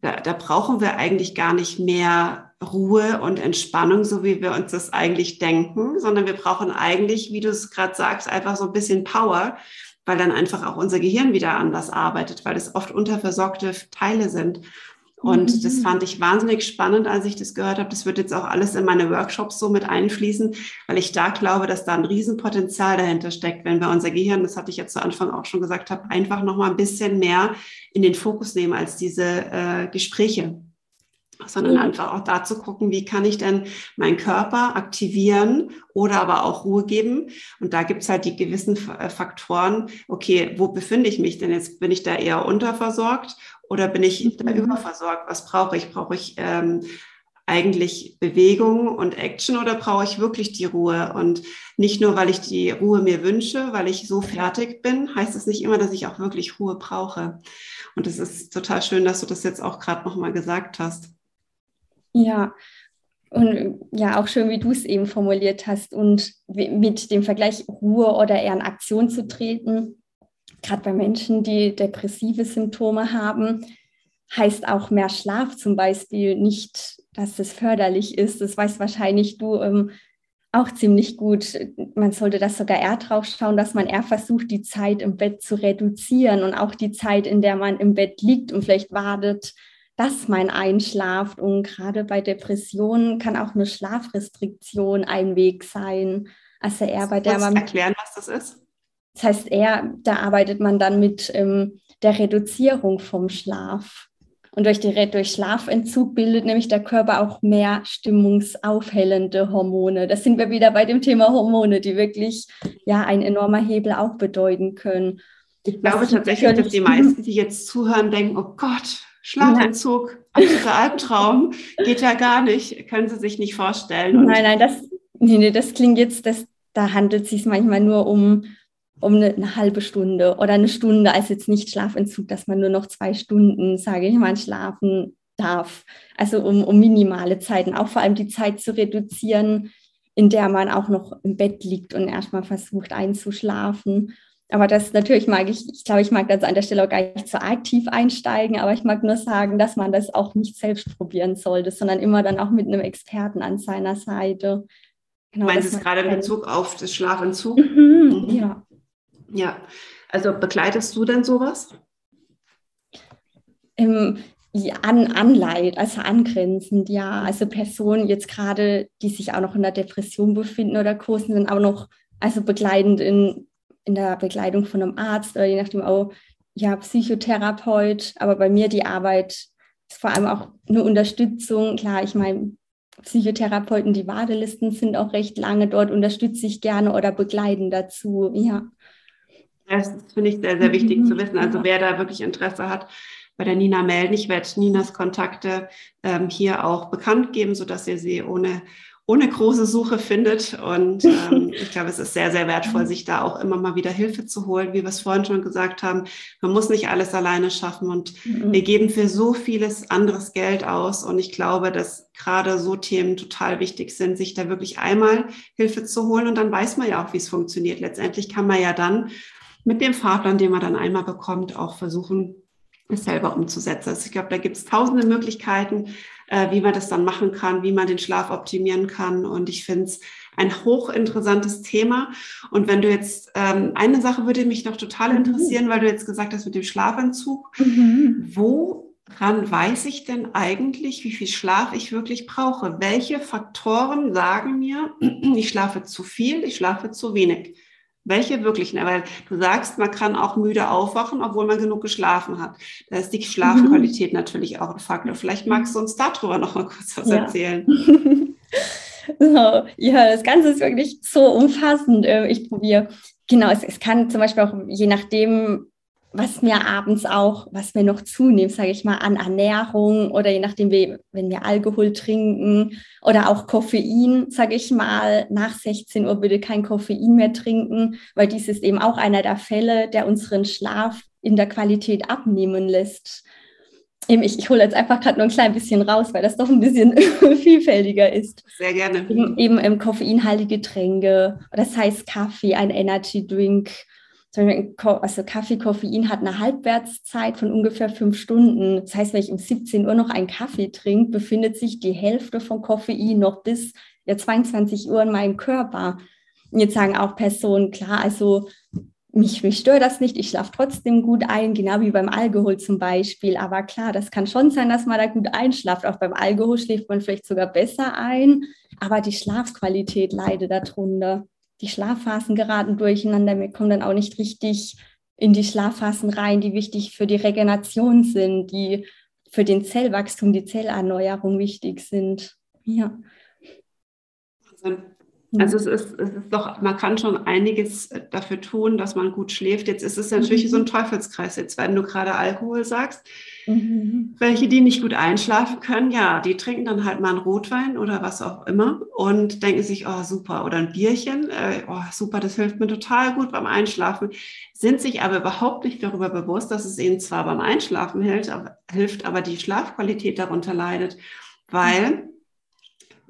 da, da brauchen wir eigentlich gar nicht mehr Ruhe und Entspannung, so wie wir uns das eigentlich denken, sondern wir brauchen eigentlich, wie du es gerade sagst, einfach so ein bisschen Power, weil dann einfach auch unser Gehirn wieder anders arbeitet, weil es oft unterversorgte Teile sind. Und mhm. das fand ich wahnsinnig spannend, als ich das gehört habe. Das wird jetzt auch alles in meine Workshops so mit einfließen, weil ich da glaube, dass da ein Riesenpotenzial dahinter steckt, wenn wir unser Gehirn, das hatte ich jetzt zu Anfang auch schon gesagt habe, einfach noch mal ein bisschen mehr in den Fokus nehmen als diese äh, Gespräche sondern einfach auch da zu gucken, wie kann ich denn meinen Körper aktivieren oder aber auch Ruhe geben. Und da gibt es halt die gewissen äh, Faktoren, okay, wo befinde ich mich denn jetzt? Bin ich da eher unterversorgt oder bin ich mhm. da überversorgt? Was brauche ich? Brauche ich ähm, eigentlich Bewegung und Action oder brauche ich wirklich die Ruhe? Und nicht nur, weil ich die Ruhe mir wünsche, weil ich so fertig bin, heißt es nicht immer, dass ich auch wirklich Ruhe brauche. Und es ist total schön, dass du das jetzt auch gerade nochmal gesagt hast. Ja, und ja, auch schön, wie du es eben formuliert hast und mit dem Vergleich Ruhe oder eher in Aktion zu treten gerade bei Menschen, die depressive Symptome haben, heißt auch mehr Schlaf zum Beispiel nicht, dass das förderlich ist. Das weiß wahrscheinlich du ähm, auch ziemlich gut. Man sollte das sogar eher drauf schauen, dass man eher versucht, die Zeit im Bett zu reduzieren und auch die Zeit, in der man im Bett liegt und vielleicht wartet, dass man einschlaft. Und gerade bei Depressionen kann auch eine Schlafrestriktion ein Weg sein. Also eher bei der man. Erklären, was das ist? Das heißt, eher, da arbeitet man dann mit ähm, der Reduzierung vom Schlaf. Und durch, die, durch Schlafentzug bildet nämlich der Körper auch mehr stimmungsaufhellende Hormone. Das sind wir wieder bei dem Thema Hormone, die wirklich ja ein enormer Hebel auch bedeuten können. Ich glaube tatsächlich, dass die meisten, die jetzt zuhören, denken, oh Gott, Schlafentzug, absoluter Albtraum, geht ja gar nicht, können sie sich nicht vorstellen. Und nein, nein, das, nee, nee, das klingt jetzt, das, da handelt es sich manchmal nur um um eine, eine, halbe Stunde oder eine Stunde als jetzt nicht Schlafentzug, dass man nur noch zwei Stunden, sage ich mal, schlafen darf. Also um, um minimale Zeiten, auch vor allem die Zeit zu reduzieren, in der man auch noch im Bett liegt und erstmal versucht einzuschlafen. Aber das natürlich mag ich, ich glaube, ich mag das an der Stelle auch gar nicht so aktiv einsteigen, aber ich mag nur sagen, dass man das auch nicht selbst probieren sollte, sondern immer dann auch mit einem Experten an seiner Seite. Genau, Meinst du es gerade in Bezug auf das Schlafentzug? Mhm, mhm. Ja. Ja, also begleitest du denn sowas? Ähm, an, anleiht, also angrenzend, ja. Also Personen jetzt gerade, die sich auch noch in der Depression befinden oder kursen, sind auch noch also begleitend in, in der Begleitung von einem Arzt oder je nachdem auch ja, Psychotherapeut. Aber bei mir die Arbeit ist vor allem auch eine Unterstützung. Klar, ich meine, Psychotherapeuten, die Wartelisten sind auch recht lange dort, unterstütze ich gerne oder begleiten dazu, ja. Das finde ich sehr, sehr wichtig mhm. zu wissen. Also wer da wirklich Interesse hat, bei der Nina melden. Ich werde Ninas Kontakte ähm, hier auch bekannt geben, sodass ihr sie ohne, ohne große Suche findet. Und ähm, ich glaube, es ist sehr, sehr wertvoll, sich da auch immer mal wieder Hilfe zu holen. Wie wir es vorhin schon gesagt haben, man muss nicht alles alleine schaffen. Und mhm. wir geben für so vieles anderes Geld aus. Und ich glaube, dass gerade so Themen total wichtig sind, sich da wirklich einmal Hilfe zu holen. Und dann weiß man ja auch, wie es funktioniert. Letztendlich kann man ja dann mit dem Fahrplan, den man dann einmal bekommt, auch versuchen, es selber umzusetzen. Also ich glaube, da gibt es tausende Möglichkeiten, äh, wie man das dann machen kann, wie man den Schlaf optimieren kann. Und ich finde es ein hochinteressantes Thema. Und wenn du jetzt, ähm, eine Sache würde mich noch total mhm. interessieren, weil du jetzt gesagt hast mit dem Schlafentzug. Mhm. Woran weiß ich denn eigentlich, wie viel Schlaf ich wirklich brauche? Welche Faktoren sagen mir, ich schlafe zu viel, ich schlafe zu wenig? Welche wirklichen? Weil du sagst, man kann auch müde aufwachen, obwohl man genug geschlafen hat. Da ist die Schlafqualität mhm. natürlich auch ein Faktor. Vielleicht magst du uns darüber noch mal kurz was ja. erzählen. so, ja, das Ganze ist wirklich so umfassend. Ähm, ich probiere. Genau, es, es kann zum Beispiel auch je nachdem, was mir abends auch, was mir noch zunimmt, sage ich mal, an Ernährung oder je nachdem, wie, wenn wir Alkohol trinken oder auch Koffein, sage ich mal, nach 16 Uhr bitte kein Koffein mehr trinken, weil dies ist eben auch einer der Fälle, der unseren Schlaf in der Qualität abnehmen lässt. Ich, ich hole jetzt einfach gerade nur ein klein bisschen raus, weil das doch ein bisschen vielfältiger ist. Sehr gerne. Eben, eben ähm, koffeinhaltige Getränke, das heißt Kaffee, ein Energy Drink, also Kaffee, Koffein hat eine Halbwertszeit von ungefähr fünf Stunden. Das heißt, wenn ich um 17 Uhr noch einen Kaffee trinke, befindet sich die Hälfte von Koffein noch bis ja, 22 Uhr in meinem Körper. Und jetzt sagen auch Personen, klar, also mich, mich stört das nicht, ich schlafe trotzdem gut ein, genau wie beim Alkohol zum Beispiel. Aber klar, das kann schon sein, dass man da gut einschlaft. Auch beim Alkohol schläft man vielleicht sogar besser ein, aber die Schlafqualität leidet darunter die Schlafphasen geraten durcheinander. Wir kommen dann auch nicht richtig in die Schlafphasen rein, die wichtig für die Regeneration sind, die für den Zellwachstum, die Zellerneuerung wichtig sind. Ja. Also es ist, es ist doch, man kann schon einiges dafür tun, dass man gut schläft. Jetzt ist es natürlich mhm. so ein Teufelskreis. Jetzt, wenn du gerade Alkohol sagst, mhm. welche, die nicht gut einschlafen können, ja, die trinken dann halt mal einen Rotwein oder was auch immer und denken sich, oh super, oder ein Bierchen, äh, oh super, das hilft mir total gut beim Einschlafen, sind sich aber überhaupt nicht darüber bewusst, dass es ihnen zwar beim Einschlafen hilft, aber, hilft, aber die Schlafqualität darunter leidet, weil mhm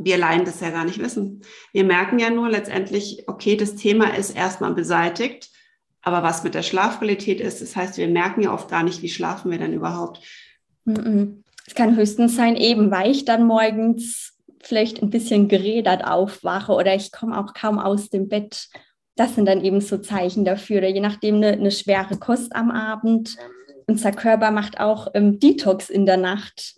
wir Laien das ja gar nicht wissen. Wir merken ja nur letztendlich, okay, das Thema ist erstmal beseitigt, aber was mit der Schlafqualität ist, das heißt, wir merken ja oft gar nicht, wie schlafen wir denn überhaupt. Es kann höchstens sein, eben weil ich dann morgens vielleicht ein bisschen gerädert aufwache oder ich komme auch kaum aus dem Bett. Das sind dann eben so Zeichen dafür. Oder je nachdem eine, eine schwere Kost am Abend. Unser Körper macht auch ähm, Detox in der Nacht.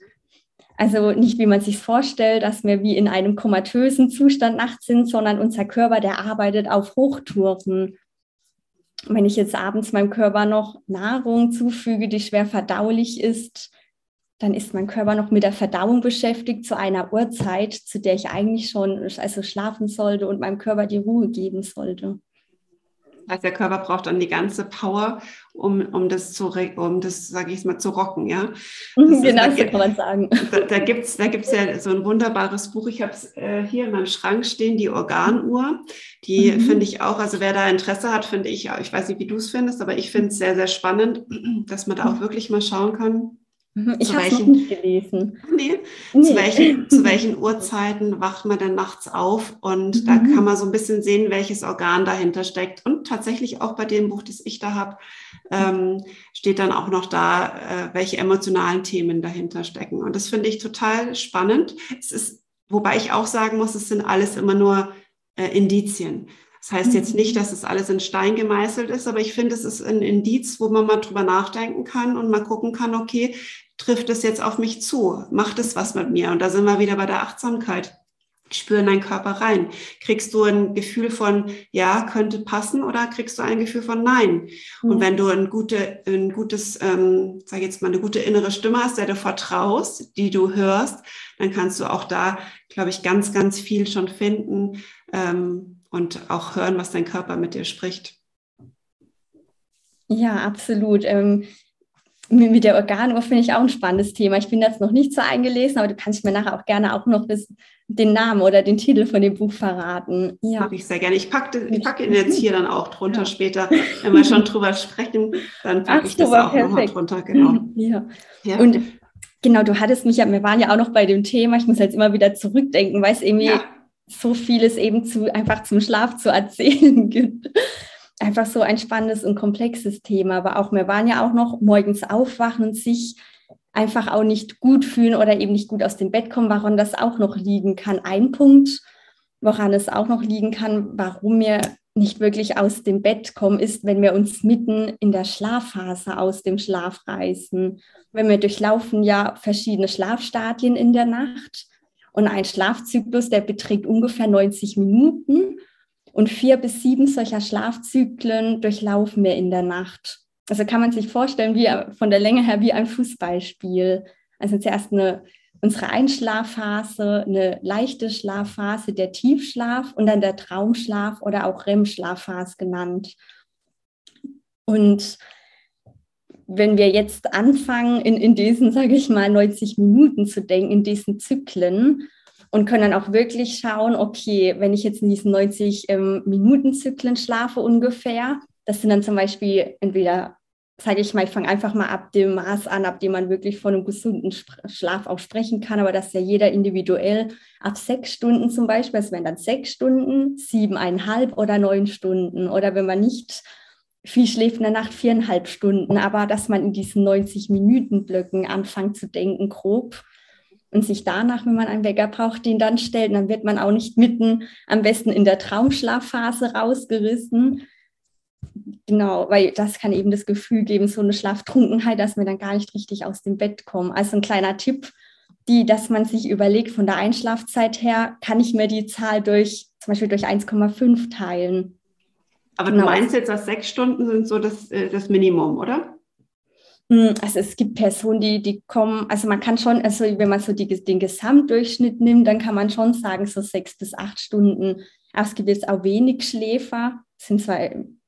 Also nicht, wie man sich vorstellt, dass wir wie in einem komatösen Zustand nachts sind, sondern unser Körper, der arbeitet auf Hochtouren. Wenn ich jetzt abends meinem Körper noch Nahrung zufüge, die schwer verdaulich ist, dann ist mein Körper noch mit der Verdauung beschäftigt zu einer Uhrzeit, zu der ich eigentlich schon also schlafen sollte und meinem Körper die Ruhe geben sollte. Das heißt, der Körper braucht dann die ganze Power, um, um das zu, um das, sage ich mal, zu rocken, ja. Das genau, ist, so kann man sagen. Da, da gibt es da gibt's ja so ein wunderbares Buch. Ich habe es äh, hier in meinem Schrank stehen, die Organuhr. Die mhm. finde ich auch, also wer da Interesse hat, finde ich, ich weiß nicht, wie du es findest, aber ich finde es sehr, sehr spannend, dass man da auch wirklich mal schauen kann, Mhm, ich habe es nicht gelesen. Nee, nee. Zu, welchen, zu welchen Uhrzeiten wacht man dann nachts auf? Und mhm. da kann man so ein bisschen sehen, welches Organ dahinter steckt. Und tatsächlich auch bei dem Buch, das ich da habe, ähm, steht dann auch noch da, äh, welche emotionalen Themen dahinter stecken. Und das finde ich total spannend. Es ist, wobei ich auch sagen muss, es sind alles immer nur äh, Indizien. Das heißt jetzt nicht, dass es alles in Stein gemeißelt ist, aber ich finde, es ist ein Indiz, wo man mal drüber nachdenken kann und mal gucken kann, okay, trifft es jetzt auf mich zu? Macht es was mit mir? Und da sind wir wieder bei der Achtsamkeit. Spür in deinen Körper rein. Kriegst du ein Gefühl von, ja, könnte passen oder kriegst du ein Gefühl von nein? Mhm. Und wenn du ein, gute, ein gutes, ähm, sag ich jetzt mal, eine gute innere Stimme hast, der du vertraust, die du hörst, dann kannst du auch da, glaube ich, ganz, ganz viel schon finden ähm, und auch hören, was dein Körper mit dir spricht. Ja, absolut. Ähm, mit der Organuhr finde ich auch ein spannendes Thema. Ich bin jetzt noch nicht so eingelesen, aber du kannst mir nachher auch gerne auch noch das, den Namen oder den Titel von dem Buch verraten. Ja. Mag ich sehr gerne. Ich packe, ich packe ihn jetzt hier dann auch drunter ja. später. Wenn wir schon drüber sprechen, dann packe Ach, ich das auch nochmal drunter. Genau. Ja. ja. Und genau, du hattest mich ja, wir waren ja auch noch bei dem Thema, ich muss jetzt immer wieder zurückdenken, weil es irgendwie ja. So vieles eben zu, einfach zum Schlaf zu erzählen gibt einfach so ein spannendes und komplexes Thema. Aber auch wir waren ja auch noch morgens aufwachen und sich einfach auch nicht gut fühlen oder eben nicht gut aus dem Bett kommen, woran das auch noch liegen kann. Ein Punkt, woran es auch noch liegen kann, warum wir nicht wirklich aus dem Bett kommen, ist, wenn wir uns mitten in der Schlafphase aus dem Schlaf reißen. Wenn wir durchlaufen ja verschiedene Schlafstadien in der Nacht und ein Schlafzyklus, der beträgt ungefähr 90 Minuten. Und vier bis sieben solcher Schlafzyklen durchlaufen wir in der Nacht. Also kann man sich vorstellen, wie von der Länge her wie ein Fußballspiel. Also zuerst eine, unsere Einschlafphase, eine leichte Schlafphase, der Tiefschlaf und dann der Traumschlaf oder auch REM-Schlafphase genannt. Und wenn wir jetzt anfangen, in, in diesen, sage ich mal, 90 Minuten zu denken, in diesen Zyklen, und können dann auch wirklich schauen, okay, wenn ich jetzt in diesen 90 ähm, Minuten Zyklen schlafe ungefähr, das sind dann zum Beispiel entweder, sage ich mal, ich fange einfach mal ab dem Maß an, ab dem man wirklich von einem gesunden Schlaf auch sprechen kann, aber das ist ja jeder individuell. Ab sechs Stunden zum Beispiel, es wären dann sechs Stunden, siebeneinhalb oder neun Stunden. Oder wenn man nicht viel schläft in der Nacht viereinhalb Stunden, aber dass man in diesen 90 Minuten Blöcken anfängt zu denken, grob, und sich danach, wenn man einen Wecker braucht, den dann stellt. Dann wird man auch nicht mitten am besten in der Traumschlafphase rausgerissen. Genau, weil das kann eben das Gefühl geben, so eine Schlaftrunkenheit, dass wir dann gar nicht richtig aus dem Bett kommen. Also ein kleiner Tipp, die, dass man sich überlegt, von der Einschlafzeit her, kann ich mir die Zahl durch, zum Beispiel durch 1,5 teilen. Aber genau. du meinst jetzt, dass sechs Stunden sind so das, äh, das Minimum, oder? Hm, also es gibt Personen, die, die kommen, also man kann schon, also wenn man so die, den Gesamtdurchschnitt nimmt, dann kann man schon sagen, so sechs bis acht Stunden. Aber es gibt jetzt auch wenig Schläfer, sind zwar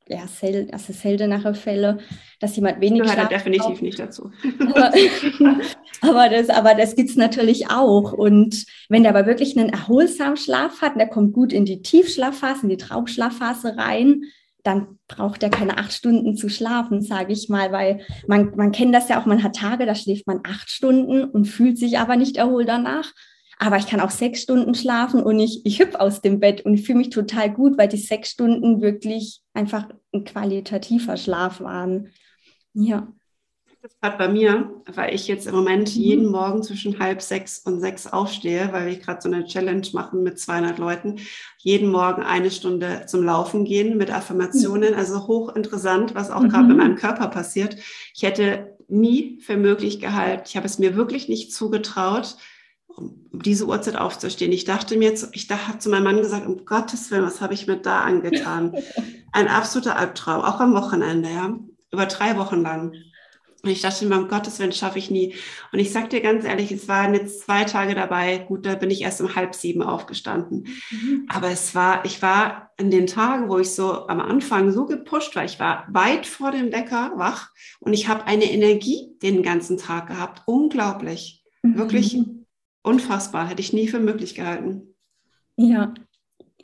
ja, sel also seltenere Fälle, dass jemand wenig Schlaf braucht. definitiv nicht dazu. aber, aber das, aber das gibt es natürlich auch. Und wenn der aber wirklich einen erholsamen Schlaf hat, der kommt gut in die Tiefschlafphase, in die Traumschlafphase rein, dann braucht er keine acht Stunden zu schlafen, sage ich mal, weil man, man kennt das ja auch, man hat Tage, da schläft man acht Stunden und fühlt sich aber nicht erholt danach. Aber ich kann auch sechs Stunden schlafen und ich, ich hüpfe aus dem Bett und ich fühle mich total gut, weil die sechs Stunden wirklich einfach ein qualitativer Schlaf waren. Ja das gerade bei mir, weil ich jetzt im Moment mhm. jeden Morgen zwischen halb sechs und sechs aufstehe, weil wir gerade so eine Challenge machen mit 200 Leuten. Jeden Morgen eine Stunde zum Laufen gehen mit Affirmationen. Mhm. Also hochinteressant, was auch mhm. gerade mit meinem Körper passiert. Ich hätte nie für möglich gehalten, ich habe es mir wirklich nicht zugetraut, um diese Uhrzeit aufzustehen. Ich dachte mir, ich habe zu meinem Mann gesagt, um Gottes Willen, was habe ich mir da angetan? Ein absoluter Albtraum, auch am Wochenende, ja, über drei Wochen lang. Und ich dachte mir, um Gottes Willen schaffe ich nie. Und ich sag dir ganz ehrlich, es waren jetzt zwei Tage dabei. Gut, da bin ich erst um halb sieben aufgestanden. Mhm. Aber es war, ich war in den Tagen, wo ich so am Anfang so gepusht war, ich war weit vor dem Wecker wach und ich habe eine Energie den ganzen Tag gehabt. Unglaublich. Mhm. Wirklich unfassbar. Hätte ich nie für möglich gehalten. Ja,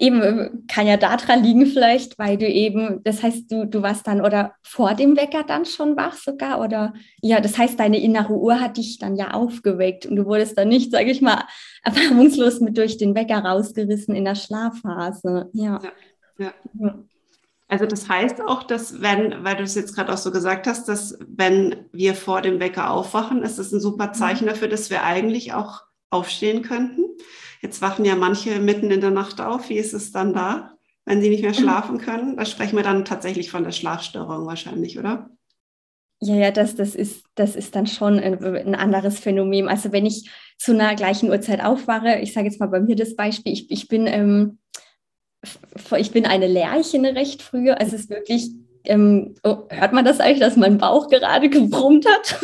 eben äh, kann ja daran liegen vielleicht, weil du eben, das heißt, du, du warst dann oder vor dem Wecker dann schon wach sogar oder ja, das heißt, deine innere Uhr hat dich dann ja aufgeweckt und du wurdest dann nicht, sage ich mal, erfahrungslos mit durch den Wecker rausgerissen in der Schlafphase. Ja. ja, ja. Also das heißt auch, dass wenn, weil du es jetzt gerade auch so gesagt hast, dass wenn wir vor dem Wecker aufwachen, ist es ein super Zeichen dafür, dass wir eigentlich auch aufstehen könnten. Jetzt wachen ja manche mitten in der Nacht auf. Wie ist es dann da, wenn sie nicht mehr schlafen können? Da sprechen wir dann tatsächlich von der Schlafstörung wahrscheinlich, oder? Ja, ja, das, das, ist, das ist dann schon ein, ein, anderes Phänomen. Also wenn ich zu einer gleichen Uhrzeit aufwache, ich sage jetzt mal bei mir das Beispiel, ich, ich, bin, ähm, ich bin eine Lerche recht früh. Also es ist wirklich, ähm, oh, hört man das eigentlich, dass mein Bauch gerade gebrummt hat?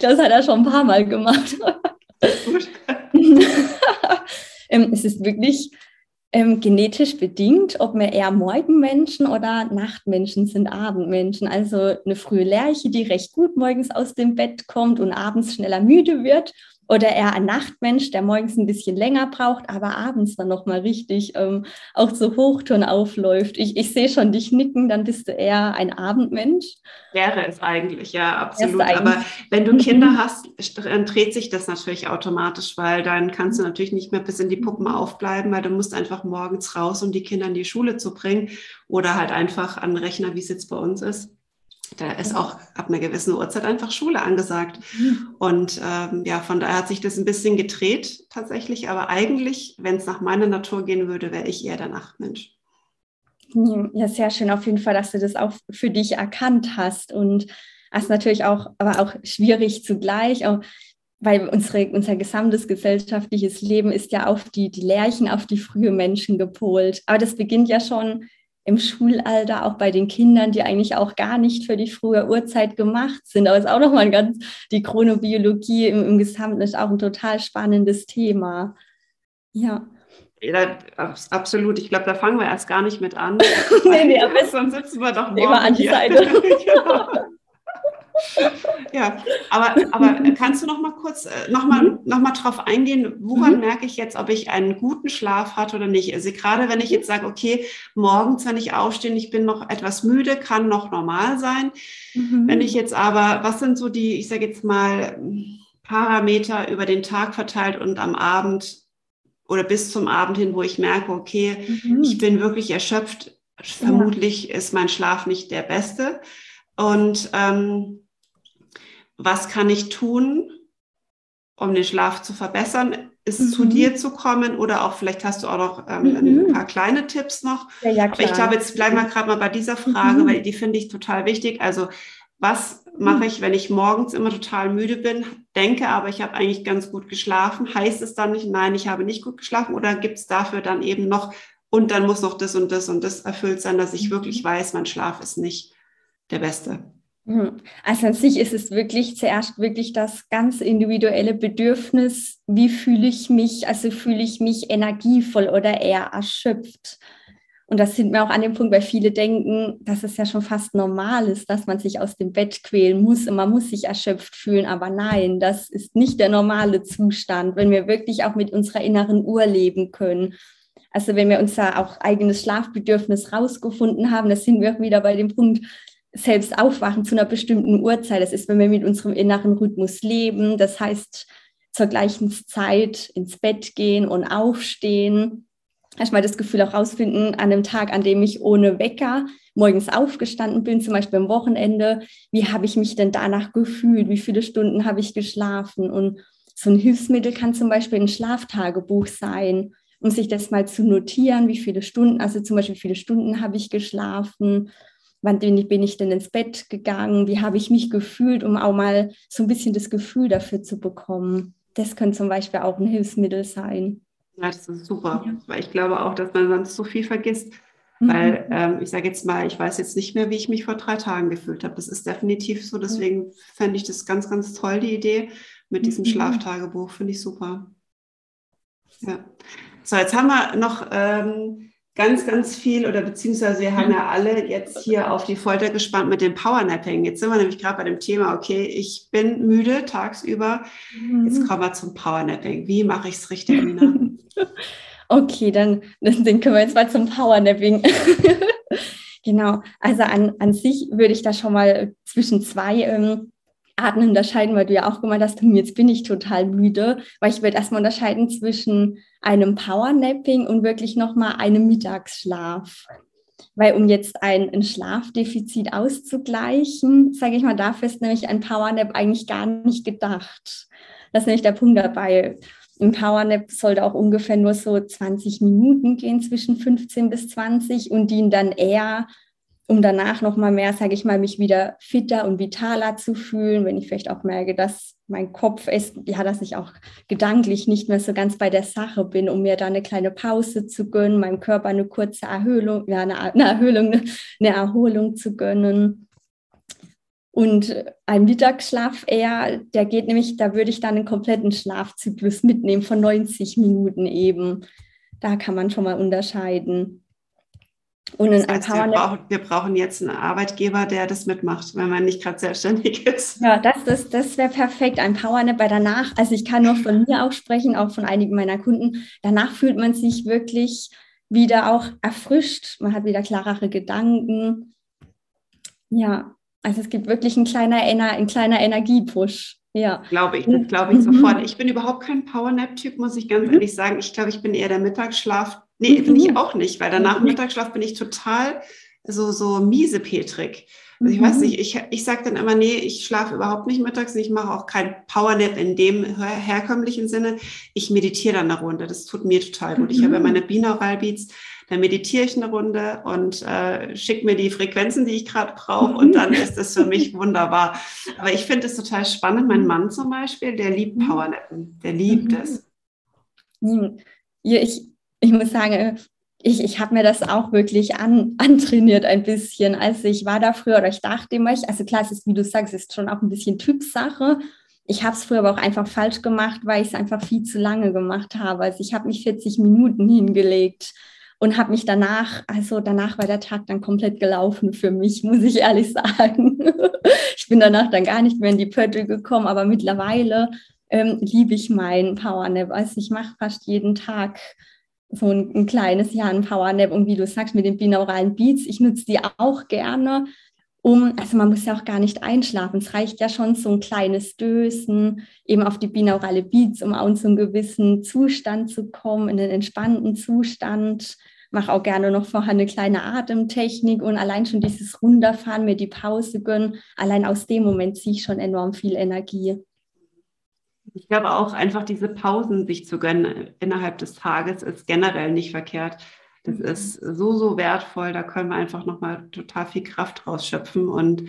das hat er schon ein paar Mal gemacht. ähm, es ist wirklich ähm, genetisch bedingt, ob wir eher Morgenmenschen oder Nachtmenschen sind, Abendmenschen. Also eine frühe Lerche, die recht gut morgens aus dem Bett kommt und abends schneller müde wird oder eher ein Nachtmensch, der morgens ein bisschen länger braucht, aber abends dann nochmal richtig ähm, auch zu Hochton aufläuft. Ich, ich sehe schon dich nicken, dann bist du eher ein Abendmensch. Wäre es eigentlich, ja, absolut. Eigentlich? Aber wenn du Kinder hast, dann dreht sich das natürlich automatisch, weil dann kannst du natürlich nicht mehr bis in die Puppen aufbleiben, weil du musst einfach morgens raus, um die Kinder in die Schule zu bringen oder halt einfach an den Rechner, wie es jetzt bei uns ist. Da ist auch ab einer gewissen Uhrzeit einfach Schule angesagt. Mhm. Und ähm, ja, von daher hat sich das ein bisschen gedreht tatsächlich. Aber eigentlich, wenn es nach meiner Natur gehen würde, wäre ich eher der Nachtmensch. Ja, sehr schön auf jeden Fall, dass du das auch für dich erkannt hast. Und es ist natürlich auch, aber auch schwierig zugleich, auch, weil unsere, unser gesamtes gesellschaftliches Leben ist ja auf die, die Lärchen, auf die frühe Menschen gepolt. Aber das beginnt ja schon im Schulalter, auch bei den Kindern, die eigentlich auch gar nicht für die frühe Uhrzeit gemacht sind. Aber es ist auch nochmal ganz, die Chronobiologie im, im Gesamten ist auch ein total spannendes Thema. Ja. Ja, absolut. Ich glaube, da fangen wir erst gar nicht mit an. nee, nee, sonst sitzen wir doch morgen an die Seite. genau. ja, aber, aber kannst du noch mal kurz äh, noch mal, mhm. noch mal drauf eingehen, woran mhm. merke ich jetzt, ob ich einen guten Schlaf hatte oder nicht? Also gerade wenn ich jetzt sage, okay, morgens, wenn ich aufstehe, ich bin noch etwas müde, kann noch normal sein. Mhm. Wenn ich jetzt aber, was sind so die, ich sage jetzt mal, Parameter über den Tag verteilt und am Abend oder bis zum Abend hin, wo ich merke, okay, mhm. ich bin wirklich erschöpft, vermutlich ja. ist mein Schlaf nicht der beste. Und ähm, was kann ich tun, um den Schlaf zu verbessern? Ist mhm. zu dir zu kommen oder auch vielleicht hast du auch noch ähm, mhm. ein paar kleine Tipps noch. Ja, ja, aber ich glaube, jetzt bleiben wir gerade mal bei dieser Frage, mhm. weil die finde ich total wichtig. Also was mache mhm. ich, wenn ich morgens immer total müde bin, denke aber, ich habe eigentlich ganz gut geschlafen? Heißt es dann nicht, nein, ich habe nicht gut geschlafen oder gibt es dafür dann eben noch, und dann muss noch das und das und das erfüllt sein, dass ich wirklich mhm. weiß, mein Schlaf ist nicht der beste? Hm. Also an sich ist es wirklich zuerst wirklich das ganz individuelle Bedürfnis, wie fühle ich mich, also fühle ich mich energievoll oder eher erschöpft. Und das sind wir auch an dem Punkt, weil viele denken, dass es ja schon fast normal ist, dass man sich aus dem Bett quälen muss und man muss sich erschöpft fühlen. Aber nein, das ist nicht der normale Zustand, wenn wir wirklich auch mit unserer inneren Uhr leben können. Also wenn wir unser auch eigenes Schlafbedürfnis rausgefunden haben, da sind wir auch wieder bei dem Punkt, selbst aufwachen zu einer bestimmten Uhrzeit. Das ist, wenn wir mit unserem inneren Rhythmus leben. Das heißt, zur gleichen Zeit ins Bett gehen und aufstehen. Erstmal das Gefühl auch rausfinden, an dem Tag, an dem ich ohne Wecker morgens aufgestanden bin, zum Beispiel am Wochenende, wie habe ich mich denn danach gefühlt? Wie viele Stunden habe ich geschlafen? Und so ein Hilfsmittel kann zum Beispiel ein Schlaftagebuch sein, um sich das mal zu notieren, wie viele Stunden, also zum Beispiel, wie viele Stunden habe ich geschlafen wann bin ich, bin ich denn ins Bett gegangen, wie habe ich mich gefühlt, um auch mal so ein bisschen das Gefühl dafür zu bekommen. Das könnte zum Beispiel auch ein Hilfsmittel sein. Ja, das ist super, ja. weil ich glaube auch, dass man sonst so viel vergisst. Weil mhm. ähm, ich sage jetzt mal, ich weiß jetzt nicht mehr, wie ich mich vor drei Tagen gefühlt habe. Das ist definitiv so. Deswegen fände ich das ganz, ganz toll, die Idee mit diesem mhm. Schlaftagebuch. Finde ich super. Ja. So, jetzt haben wir noch ähm, ganz, ganz viel oder beziehungsweise wir haben ja alle jetzt hier auf die Folter gespannt mit dem Powernapping. Jetzt sind wir nämlich gerade bei dem Thema, okay, ich bin müde tagsüber. Jetzt mhm. kommen wir zum Powernapping. Wie mache ich es richtig, Nina? Okay, dann, dann können wir jetzt mal zum Powernapping. genau, also an, an sich würde ich da schon mal zwischen zwei ähm, Arten unterscheiden, weil du ja auch gemeint hast, hm, jetzt bin ich total müde, weil ich würde erstmal unterscheiden zwischen einem Powernapping und wirklich nochmal einem Mittagsschlaf. Weil um jetzt ein, ein Schlafdefizit auszugleichen, sage ich mal, dafür ist nämlich ein Powernap eigentlich gar nicht gedacht. Das ist nämlich der Punkt dabei. Ein Powernap sollte auch ungefähr nur so 20 Minuten gehen, zwischen 15 bis 20 und dienen dann eher, um danach nochmal mehr, sage ich mal, mich wieder fitter und vitaler zu fühlen, wenn ich vielleicht auch merke, dass mein Kopf ist, ja, dass ich auch gedanklich nicht mehr so ganz bei der Sache bin, um mir da eine kleine Pause zu gönnen, meinem Körper eine kurze Erhöhung, ja, eine, eine Erhöhung, eine Erholung zu gönnen. Und ein Mittagsschlaf eher, der geht nämlich, da würde ich dann einen kompletten Schlafzyklus mitnehmen von 90 Minuten eben. Da kann man schon mal unterscheiden. Und das heißt, wir, brauchen, wir brauchen jetzt einen Arbeitgeber, der das mitmacht, wenn man nicht gerade selbstständig ist. Ja, das, das, das wäre perfekt. Ein Powernap, weil danach, also ich kann nur von mir auch sprechen, auch von einigen meiner Kunden, danach fühlt man sich wirklich wieder auch erfrischt. Man hat wieder klarere Gedanken. Ja, also es gibt wirklich ein kleiner, ein kleiner Energiepush. Ja. Glaube ich, das glaube ich mhm. sofort. Ich bin überhaupt kein Powernap-Typ, muss ich ganz mhm. ehrlich sagen. Ich glaube, ich bin eher der Mittagsschlaf. Nee, mhm. bin ich auch nicht, weil danach mhm. Mittagsschlaf bin ich total so, so miese Petrik. Also ich weiß mhm. nicht, ich, ich sage dann immer, nee, ich schlafe überhaupt nicht mittags, ich mache auch kein Powernap in dem herkömmlichen Sinne. Ich meditiere dann eine Runde, das tut mir total gut. Ich habe mhm. meine Binaural Beats, dann meditiere ich eine Runde und äh, schicke mir die Frequenzen, die ich gerade brauche und dann ist das für mich wunderbar. Aber ich finde es total spannend. Mein Mann zum Beispiel, der liebt mhm. Powernappen, der liebt mhm. es. Ja, ich, ich muss sagen, ich, ich habe mir das auch wirklich an, antrainiert ein bisschen. Also ich war da früher oder ich dachte immer, ich, also klar, es ist, wie du sagst, es ist schon auch ein bisschen Typsache. Ich habe es früher aber auch einfach falsch gemacht, weil ich es einfach viel zu lange gemacht habe. Also ich habe mich 40 Minuten hingelegt und habe mich danach, also danach war der Tag dann komplett gelaufen für mich, muss ich ehrlich sagen. ich bin danach dann gar nicht mehr in die Pötte gekommen, aber mittlerweile ähm, liebe ich meinen Powernap. Also ich mache fast jeden Tag so ein, ein kleines Jahr ein Powernap und wie du sagst mit den binauralen Beats, ich nutze die auch gerne, um, also man muss ja auch gar nicht einschlafen. Es reicht ja schon so ein kleines Dösen eben auf die binaurale Beats, um auch in so einen gewissen Zustand zu kommen, in einen entspannten Zustand mache auch gerne noch vorher eine kleine Atemtechnik und allein schon dieses Runterfahren, mir die Pause gönnen, allein aus dem Moment ziehe ich schon enorm viel Energie. Ich glaube auch einfach diese Pausen sich zu gönnen innerhalb des Tages ist generell nicht verkehrt. Das mhm. ist so, so wertvoll. Da können wir einfach nochmal total viel Kraft rausschöpfen und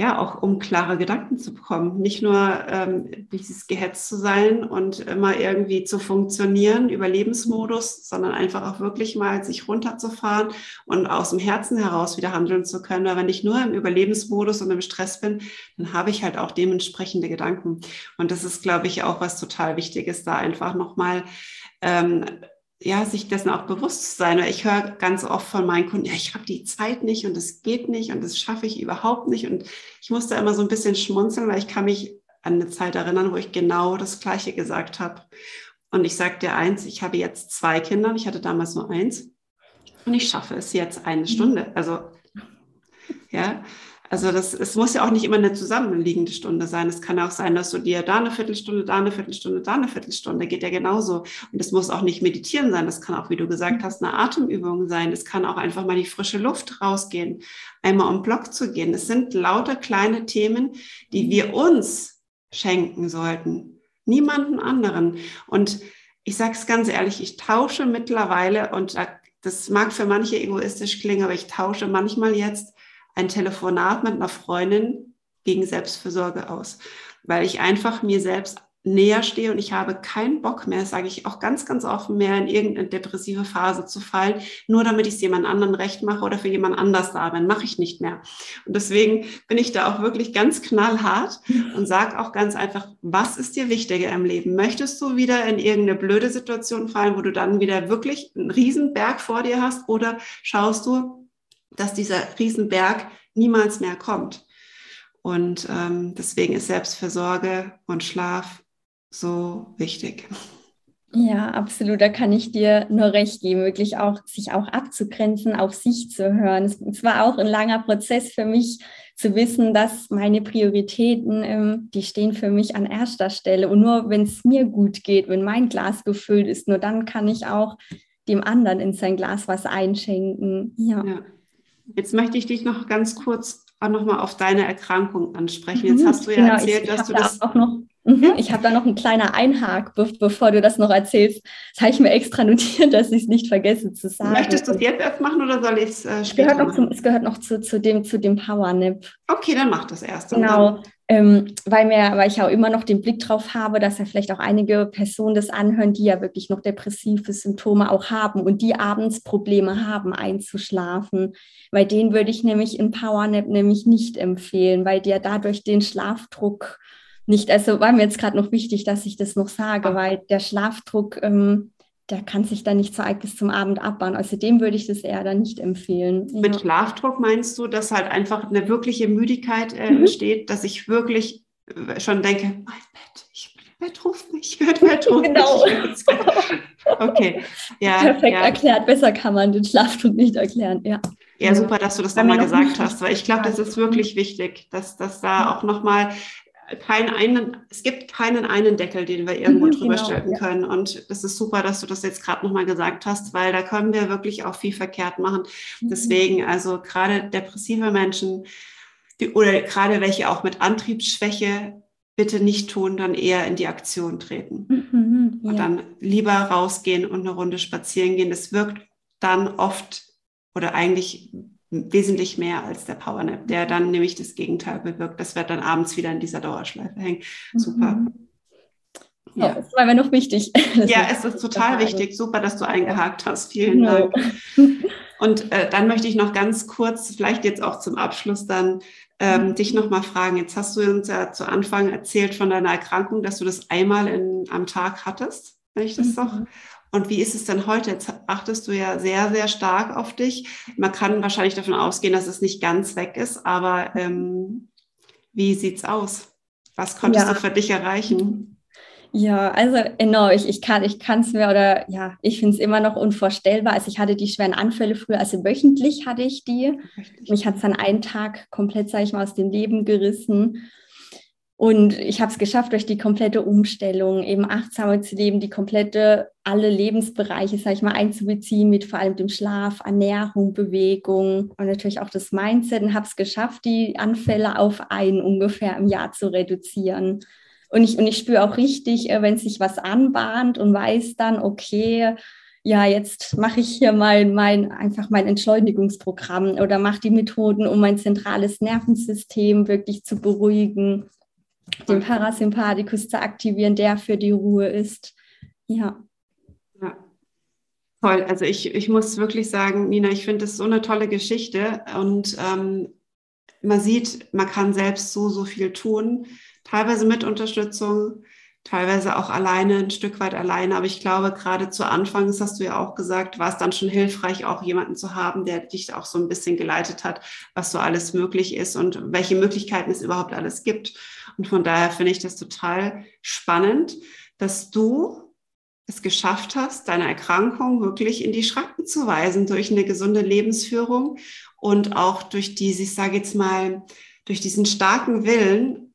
ja, auch um klare Gedanken zu bekommen. Nicht nur ähm, dieses gehetzt zu sein und immer irgendwie zu funktionieren, Überlebensmodus, sondern einfach auch wirklich mal sich runterzufahren und aus dem Herzen heraus wieder handeln zu können. Weil wenn ich nur im Überlebensmodus und im Stress bin, dann habe ich halt auch dementsprechende Gedanken. Und das ist, glaube ich, auch was total Wichtiges, da einfach nochmal ähm, ja, sich dessen auch bewusst zu sein. Weil ich höre ganz oft von meinen Kunden, ja, ich habe die Zeit nicht und es geht nicht und das schaffe ich überhaupt nicht. Und ich musste immer so ein bisschen schmunzeln, weil ich kann mich an eine Zeit erinnern, wo ich genau das Gleiche gesagt habe. Und ich sage dir eins, ich habe jetzt zwei Kinder, ich hatte damals nur eins und ich schaffe es jetzt eine Stunde. Also, ja, also das, es muss ja auch nicht immer eine zusammenliegende Stunde sein. Es kann auch sein, dass du dir da eine Viertelstunde, da eine Viertelstunde, da eine Viertelstunde, geht ja genauso. Und es muss auch nicht meditieren sein. Das kann auch, wie du gesagt hast, eine Atemübung sein. Es kann auch einfach mal die frische Luft rausgehen, einmal um Block zu gehen. Es sind lauter kleine Themen, die wir uns schenken sollten. Niemanden anderen. Und ich sage es ganz ehrlich, ich tausche mittlerweile, und das mag für manche egoistisch klingen, aber ich tausche manchmal jetzt ein Telefonat mit einer Freundin gegen Selbstfürsorge aus, weil ich einfach mir selbst näher stehe und ich habe keinen Bock mehr, sage ich auch ganz, ganz offen mehr, in irgendeine depressive Phase zu fallen, nur damit ich es jemand anderen recht mache oder für jemand anders da bin, mache ich nicht mehr. Und deswegen bin ich da auch wirklich ganz knallhart und sage auch ganz einfach, was ist dir wichtiger im Leben? Möchtest du wieder in irgendeine blöde Situation fallen, wo du dann wieder wirklich einen Riesenberg vor dir hast oder schaust du, dass dieser Riesenberg niemals mehr kommt? Und ähm, deswegen ist Selbstversorge und Schlaf so wichtig. Ja, absolut. Da kann ich dir nur recht geben, wirklich auch sich auch abzugrenzen, auf sich zu hören. Es, war auch ein langer Prozess für mich zu wissen, dass meine Prioritäten, ähm, die stehen für mich an erster Stelle. Und nur wenn es mir gut geht, wenn mein Glas gefüllt ist, nur dann kann ich auch dem anderen in sein Glas was einschenken. Ja. ja. Jetzt möchte ich dich noch ganz kurz auch nochmal auf deine Erkrankung ansprechen. Jetzt mhm, hast du ja genau, erzählt, dass du das auch noch Mhm, ich habe da noch einen kleinen Einhak, be bevor du das noch erzählst. Das habe ich mir extra notiert, dass ich es nicht vergesse zu sagen. Möchtest du es jetzt erst machen oder soll ich es äh, später gehört noch zum, Es gehört noch zu, zu dem, zu dem Powernap. Okay, dann mach das erst. Genau, ähm, weil, mir, weil ich auch immer noch den Blick drauf habe, dass ja vielleicht auch einige Personen das anhören, die ja wirklich noch depressive Symptome auch haben und die abends Probleme haben, einzuschlafen. Bei denen würde ich nämlich ein Powernap nämlich nicht empfehlen, weil der dadurch den Schlafdruck nicht, also war mir jetzt gerade noch wichtig, dass ich das noch sage, weil der Schlafdruck, ähm, der kann sich dann nicht so arg bis zum Abend abbauen. Also dem würde ich das eher dann nicht empfehlen. Mit ja. Schlafdruck meinst du, dass halt einfach eine wirkliche Müdigkeit äh, mhm. entsteht, dass ich wirklich äh, schon denke, mein Bett, ich Bett ruft mich, Bett ruft genau. mich. Okay, ja. Perfekt ja. erklärt, besser kann man den Schlafdruck nicht erklären, ja. Ja, super, dass du das nochmal gesagt hast, weil ich glaube, das ist wirklich wichtig, dass, dass da auch nochmal keinen einen, es gibt keinen einen Deckel, den wir irgendwo mhm, drüber genau, stellen können. Und das ist super, dass du das jetzt gerade nochmal gesagt hast, weil da können wir wirklich auch viel verkehrt machen. Mhm. Deswegen, also gerade depressive Menschen die, oder gerade welche auch mit Antriebsschwäche bitte nicht tun, dann eher in die Aktion treten. Mhm, ja. Und dann lieber rausgehen und eine Runde spazieren gehen. Das wirkt dann oft oder eigentlich wesentlich mehr als der Powernap, der dann nämlich das Gegenteil bewirkt. Das wird dann abends wieder in dieser Dauerschleife hängen. Super. Mhm. Ja, das war mir noch wichtig. ja, es ist total wichtig. Super, dass du eingehakt hast. Vielen ja. Dank. Und äh, dann möchte ich noch ganz kurz, vielleicht jetzt auch zum Abschluss dann, ähm, mhm. dich noch mal fragen. Jetzt hast du uns ja zu Anfang erzählt von deiner Erkrankung, dass du das einmal in, am Tag hattest, wenn ich das mhm. doch und wie ist es denn heute? Jetzt achtest du ja sehr, sehr stark auf dich. Man kann wahrscheinlich davon ausgehen, dass es nicht ganz weg ist, aber ähm, wie sieht's aus? Was konntest ja. du für dich erreichen? Ja, also genau, ich, ich kann es mir oder ja, ich finde es immer noch unvorstellbar. Also ich hatte die schweren Anfälle früher, also wöchentlich hatte ich die. Mich hat es dann einen Tag komplett, sage ich mal, aus dem Leben gerissen. Und ich habe es geschafft, durch die komplette Umstellung eben achtsamer zu leben, die komplette, alle Lebensbereiche, sage ich mal, einzubeziehen, mit vor allem dem Schlaf, Ernährung, Bewegung und natürlich auch das Mindset und habe es geschafft, die Anfälle auf einen ungefähr im Jahr zu reduzieren. Und ich, und ich spüre auch richtig, äh, wenn sich was anbahnt und weiß dann, okay, ja, jetzt mache ich hier mal mein, einfach mein Entschleunigungsprogramm oder mache die Methoden, um mein zentrales Nervensystem wirklich zu beruhigen den Parasympathikus zu aktivieren, der für die Ruhe ist. Ja. ja. Toll. Also ich, ich muss wirklich sagen, Nina, ich finde das so eine tolle Geschichte und ähm, man sieht, man kann selbst so, so viel tun, teilweise mit Unterstützung, teilweise auch alleine, ein Stück weit alleine. Aber ich glaube, gerade zu Anfang, das hast du ja auch gesagt, war es dann schon hilfreich, auch jemanden zu haben, der dich auch so ein bisschen geleitet hat, was so alles möglich ist und welche Möglichkeiten es überhaupt alles gibt. Und von daher finde ich das total spannend, dass du es geschafft hast, deine Erkrankung wirklich in die Schranken zu weisen durch eine gesunde Lebensführung und auch durch diese, ich sage jetzt mal, durch diesen starken Willen,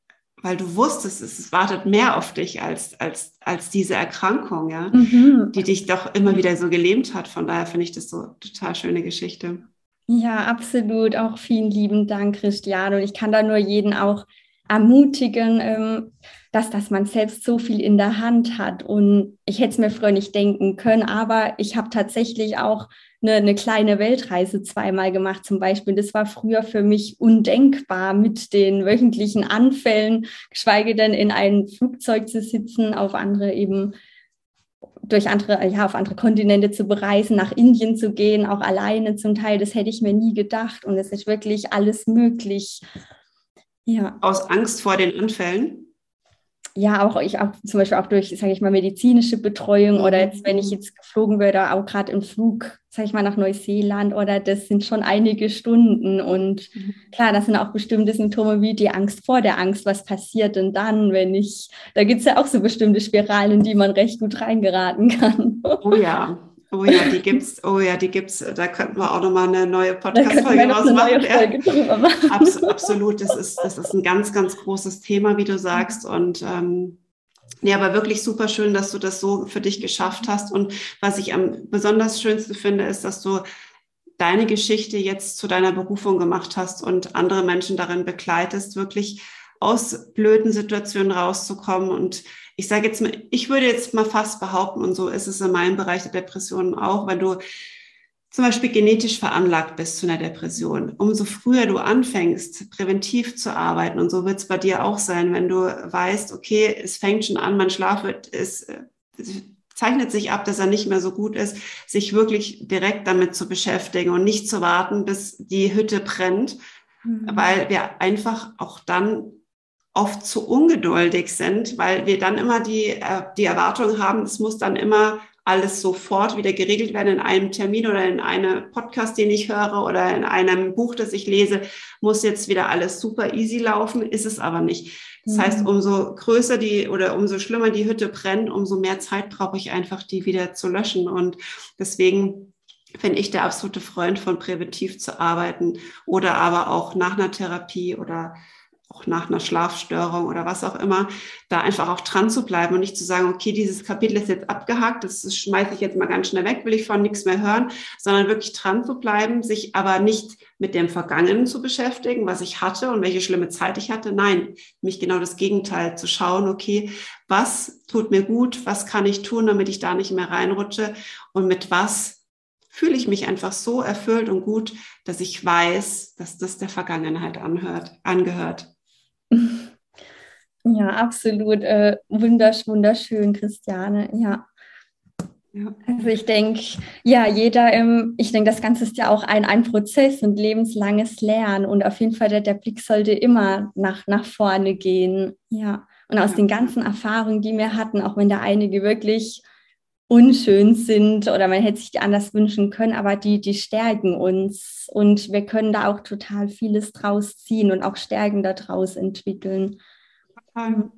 weil du wusstest, es, wartet mehr auf dich als, als, als diese Erkrankung, ja, mhm. die dich doch immer wieder so gelähmt hat. Von daher finde ich das so total schöne Geschichte. Ja, absolut. Auch vielen lieben Dank, Christiane. Und ich kann da nur jeden auch ermutigen, ähm, dass, dass man selbst so viel in der Hand hat. Und ich hätte es mir früher nicht denken können, aber ich habe tatsächlich auch eine, eine kleine Weltreise zweimal gemacht zum Beispiel. Das war früher für mich undenkbar mit den wöchentlichen Anfällen, geschweige denn in einem Flugzeug zu sitzen, auf andere eben durch andere, ja, auf andere Kontinente zu bereisen, nach Indien zu gehen, auch alleine zum Teil. Das hätte ich mir nie gedacht. Und es ist wirklich alles möglich. Ja. Aus Angst vor den Anfällen? ja, auch ich auch zum Beispiel auch durch, sage ich mal, medizinische Betreuung oder jetzt, wenn ich jetzt geflogen würde, auch gerade im Flug, sage ich mal, nach Neuseeland oder das sind schon einige Stunden und mhm. klar, das sind auch bestimmte Symptome wie die Angst vor der Angst. Was passiert denn dann, wenn ich, da gibt es ja auch so bestimmte Spiralen, in die man recht gut reingeraten kann. Oh ja, Oh ja, die gibt's. Oh ja, die gibt's. Da könnten wir auch nochmal eine neue Podcast-Folge rausmachen. Ja. machen. Abs absolut. Das ist, das ist ein ganz, ganz großes Thema, wie du sagst. Und ähm, ja, aber wirklich super schön, dass du das so für dich geschafft hast. Und was ich am besonders schönsten finde, ist, dass du deine Geschichte jetzt zu deiner Berufung gemacht hast und andere Menschen darin begleitest, wirklich aus blöden Situationen rauszukommen und ich sage jetzt mal, ich würde jetzt mal fast behaupten, und so ist es in meinem Bereich der Depressionen auch, wenn du zum Beispiel genetisch veranlagt bist zu einer Depression, umso früher du anfängst, präventiv zu arbeiten, und so wird es bei dir auch sein, wenn du weißt, okay, es fängt schon an, mein Schlaf wird, es, zeichnet sich ab, dass er nicht mehr so gut ist, sich wirklich direkt damit zu beschäftigen und nicht zu warten, bis die Hütte brennt, mhm. weil wir einfach auch dann oft zu ungeduldig sind, weil wir dann immer die, äh, die Erwartung haben, es muss dann immer alles sofort wieder geregelt werden in einem Termin oder in einem Podcast, den ich höre oder in einem Buch, das ich lese, muss jetzt wieder alles super easy laufen, ist es aber nicht. Das mhm. heißt, umso größer die oder umso schlimmer die Hütte brennt, umso mehr Zeit brauche ich einfach, die wieder zu löschen. Und deswegen bin ich der absolute Freund von präventiv zu arbeiten oder aber auch nach einer Therapie oder auch nach einer Schlafstörung oder was auch immer, da einfach auch dran zu bleiben und nicht zu sagen, okay, dieses Kapitel ist jetzt abgehakt, das schmeiße ich jetzt mal ganz schnell weg, will ich von nichts mehr hören, sondern wirklich dran zu bleiben, sich aber nicht mit dem Vergangenen zu beschäftigen, was ich hatte und welche schlimme Zeit ich hatte. Nein, mich genau das Gegenteil zu schauen, okay, was tut mir gut, was kann ich tun, damit ich da nicht mehr reinrutsche und mit was fühle ich mich einfach so erfüllt und gut, dass ich weiß, dass das der Vergangenheit anhört, angehört. Ja, absolut. Äh, wundersch, wunderschön, Christiane. Ja. ja. Also ich denke, ja, jeder, ähm, ich denke, das Ganze ist ja auch ein, ein Prozess und lebenslanges Lernen. Und auf jeden Fall, der, der Blick sollte immer nach, nach vorne gehen. Ja. Und aus ja. den ganzen Erfahrungen, die wir hatten, auch wenn da einige wirklich unschön sind oder man hätte sich die anders wünschen können, aber die, die stärken uns und wir können da auch total vieles draus ziehen und auch Stärken daraus entwickeln. Total.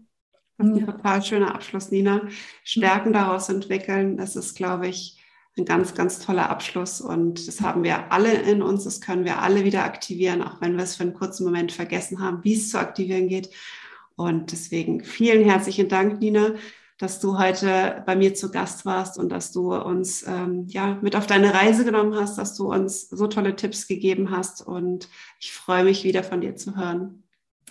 Total schöner Abschluss, Nina. Stärken daraus entwickeln, das ist, glaube ich, ein ganz, ganz toller Abschluss und das haben wir alle in uns, das können wir alle wieder aktivieren, auch wenn wir es für einen kurzen Moment vergessen haben, wie es zu aktivieren geht. Und deswegen vielen herzlichen Dank, Nina, dass du heute bei mir zu Gast warst und dass du uns ähm, ja mit auf deine Reise genommen hast, dass du uns so tolle Tipps gegeben hast und ich freue mich wieder von dir zu hören.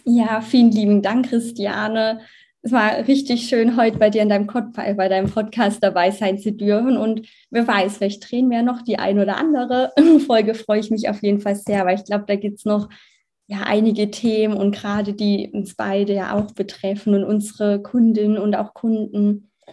Ja, vielen lieben Dank, Christiane. Es war richtig schön, heute bei dir in deinem, bei deinem Podcast dabei sein zu dürfen. Und wer weiß, vielleicht drehen wir noch die ein oder andere Folge. Freue ich mich auf jeden Fall sehr, weil ich glaube, da gibt es noch ja einige Themen und gerade die uns beide ja auch betreffen und unsere Kundinnen und auch Kunden.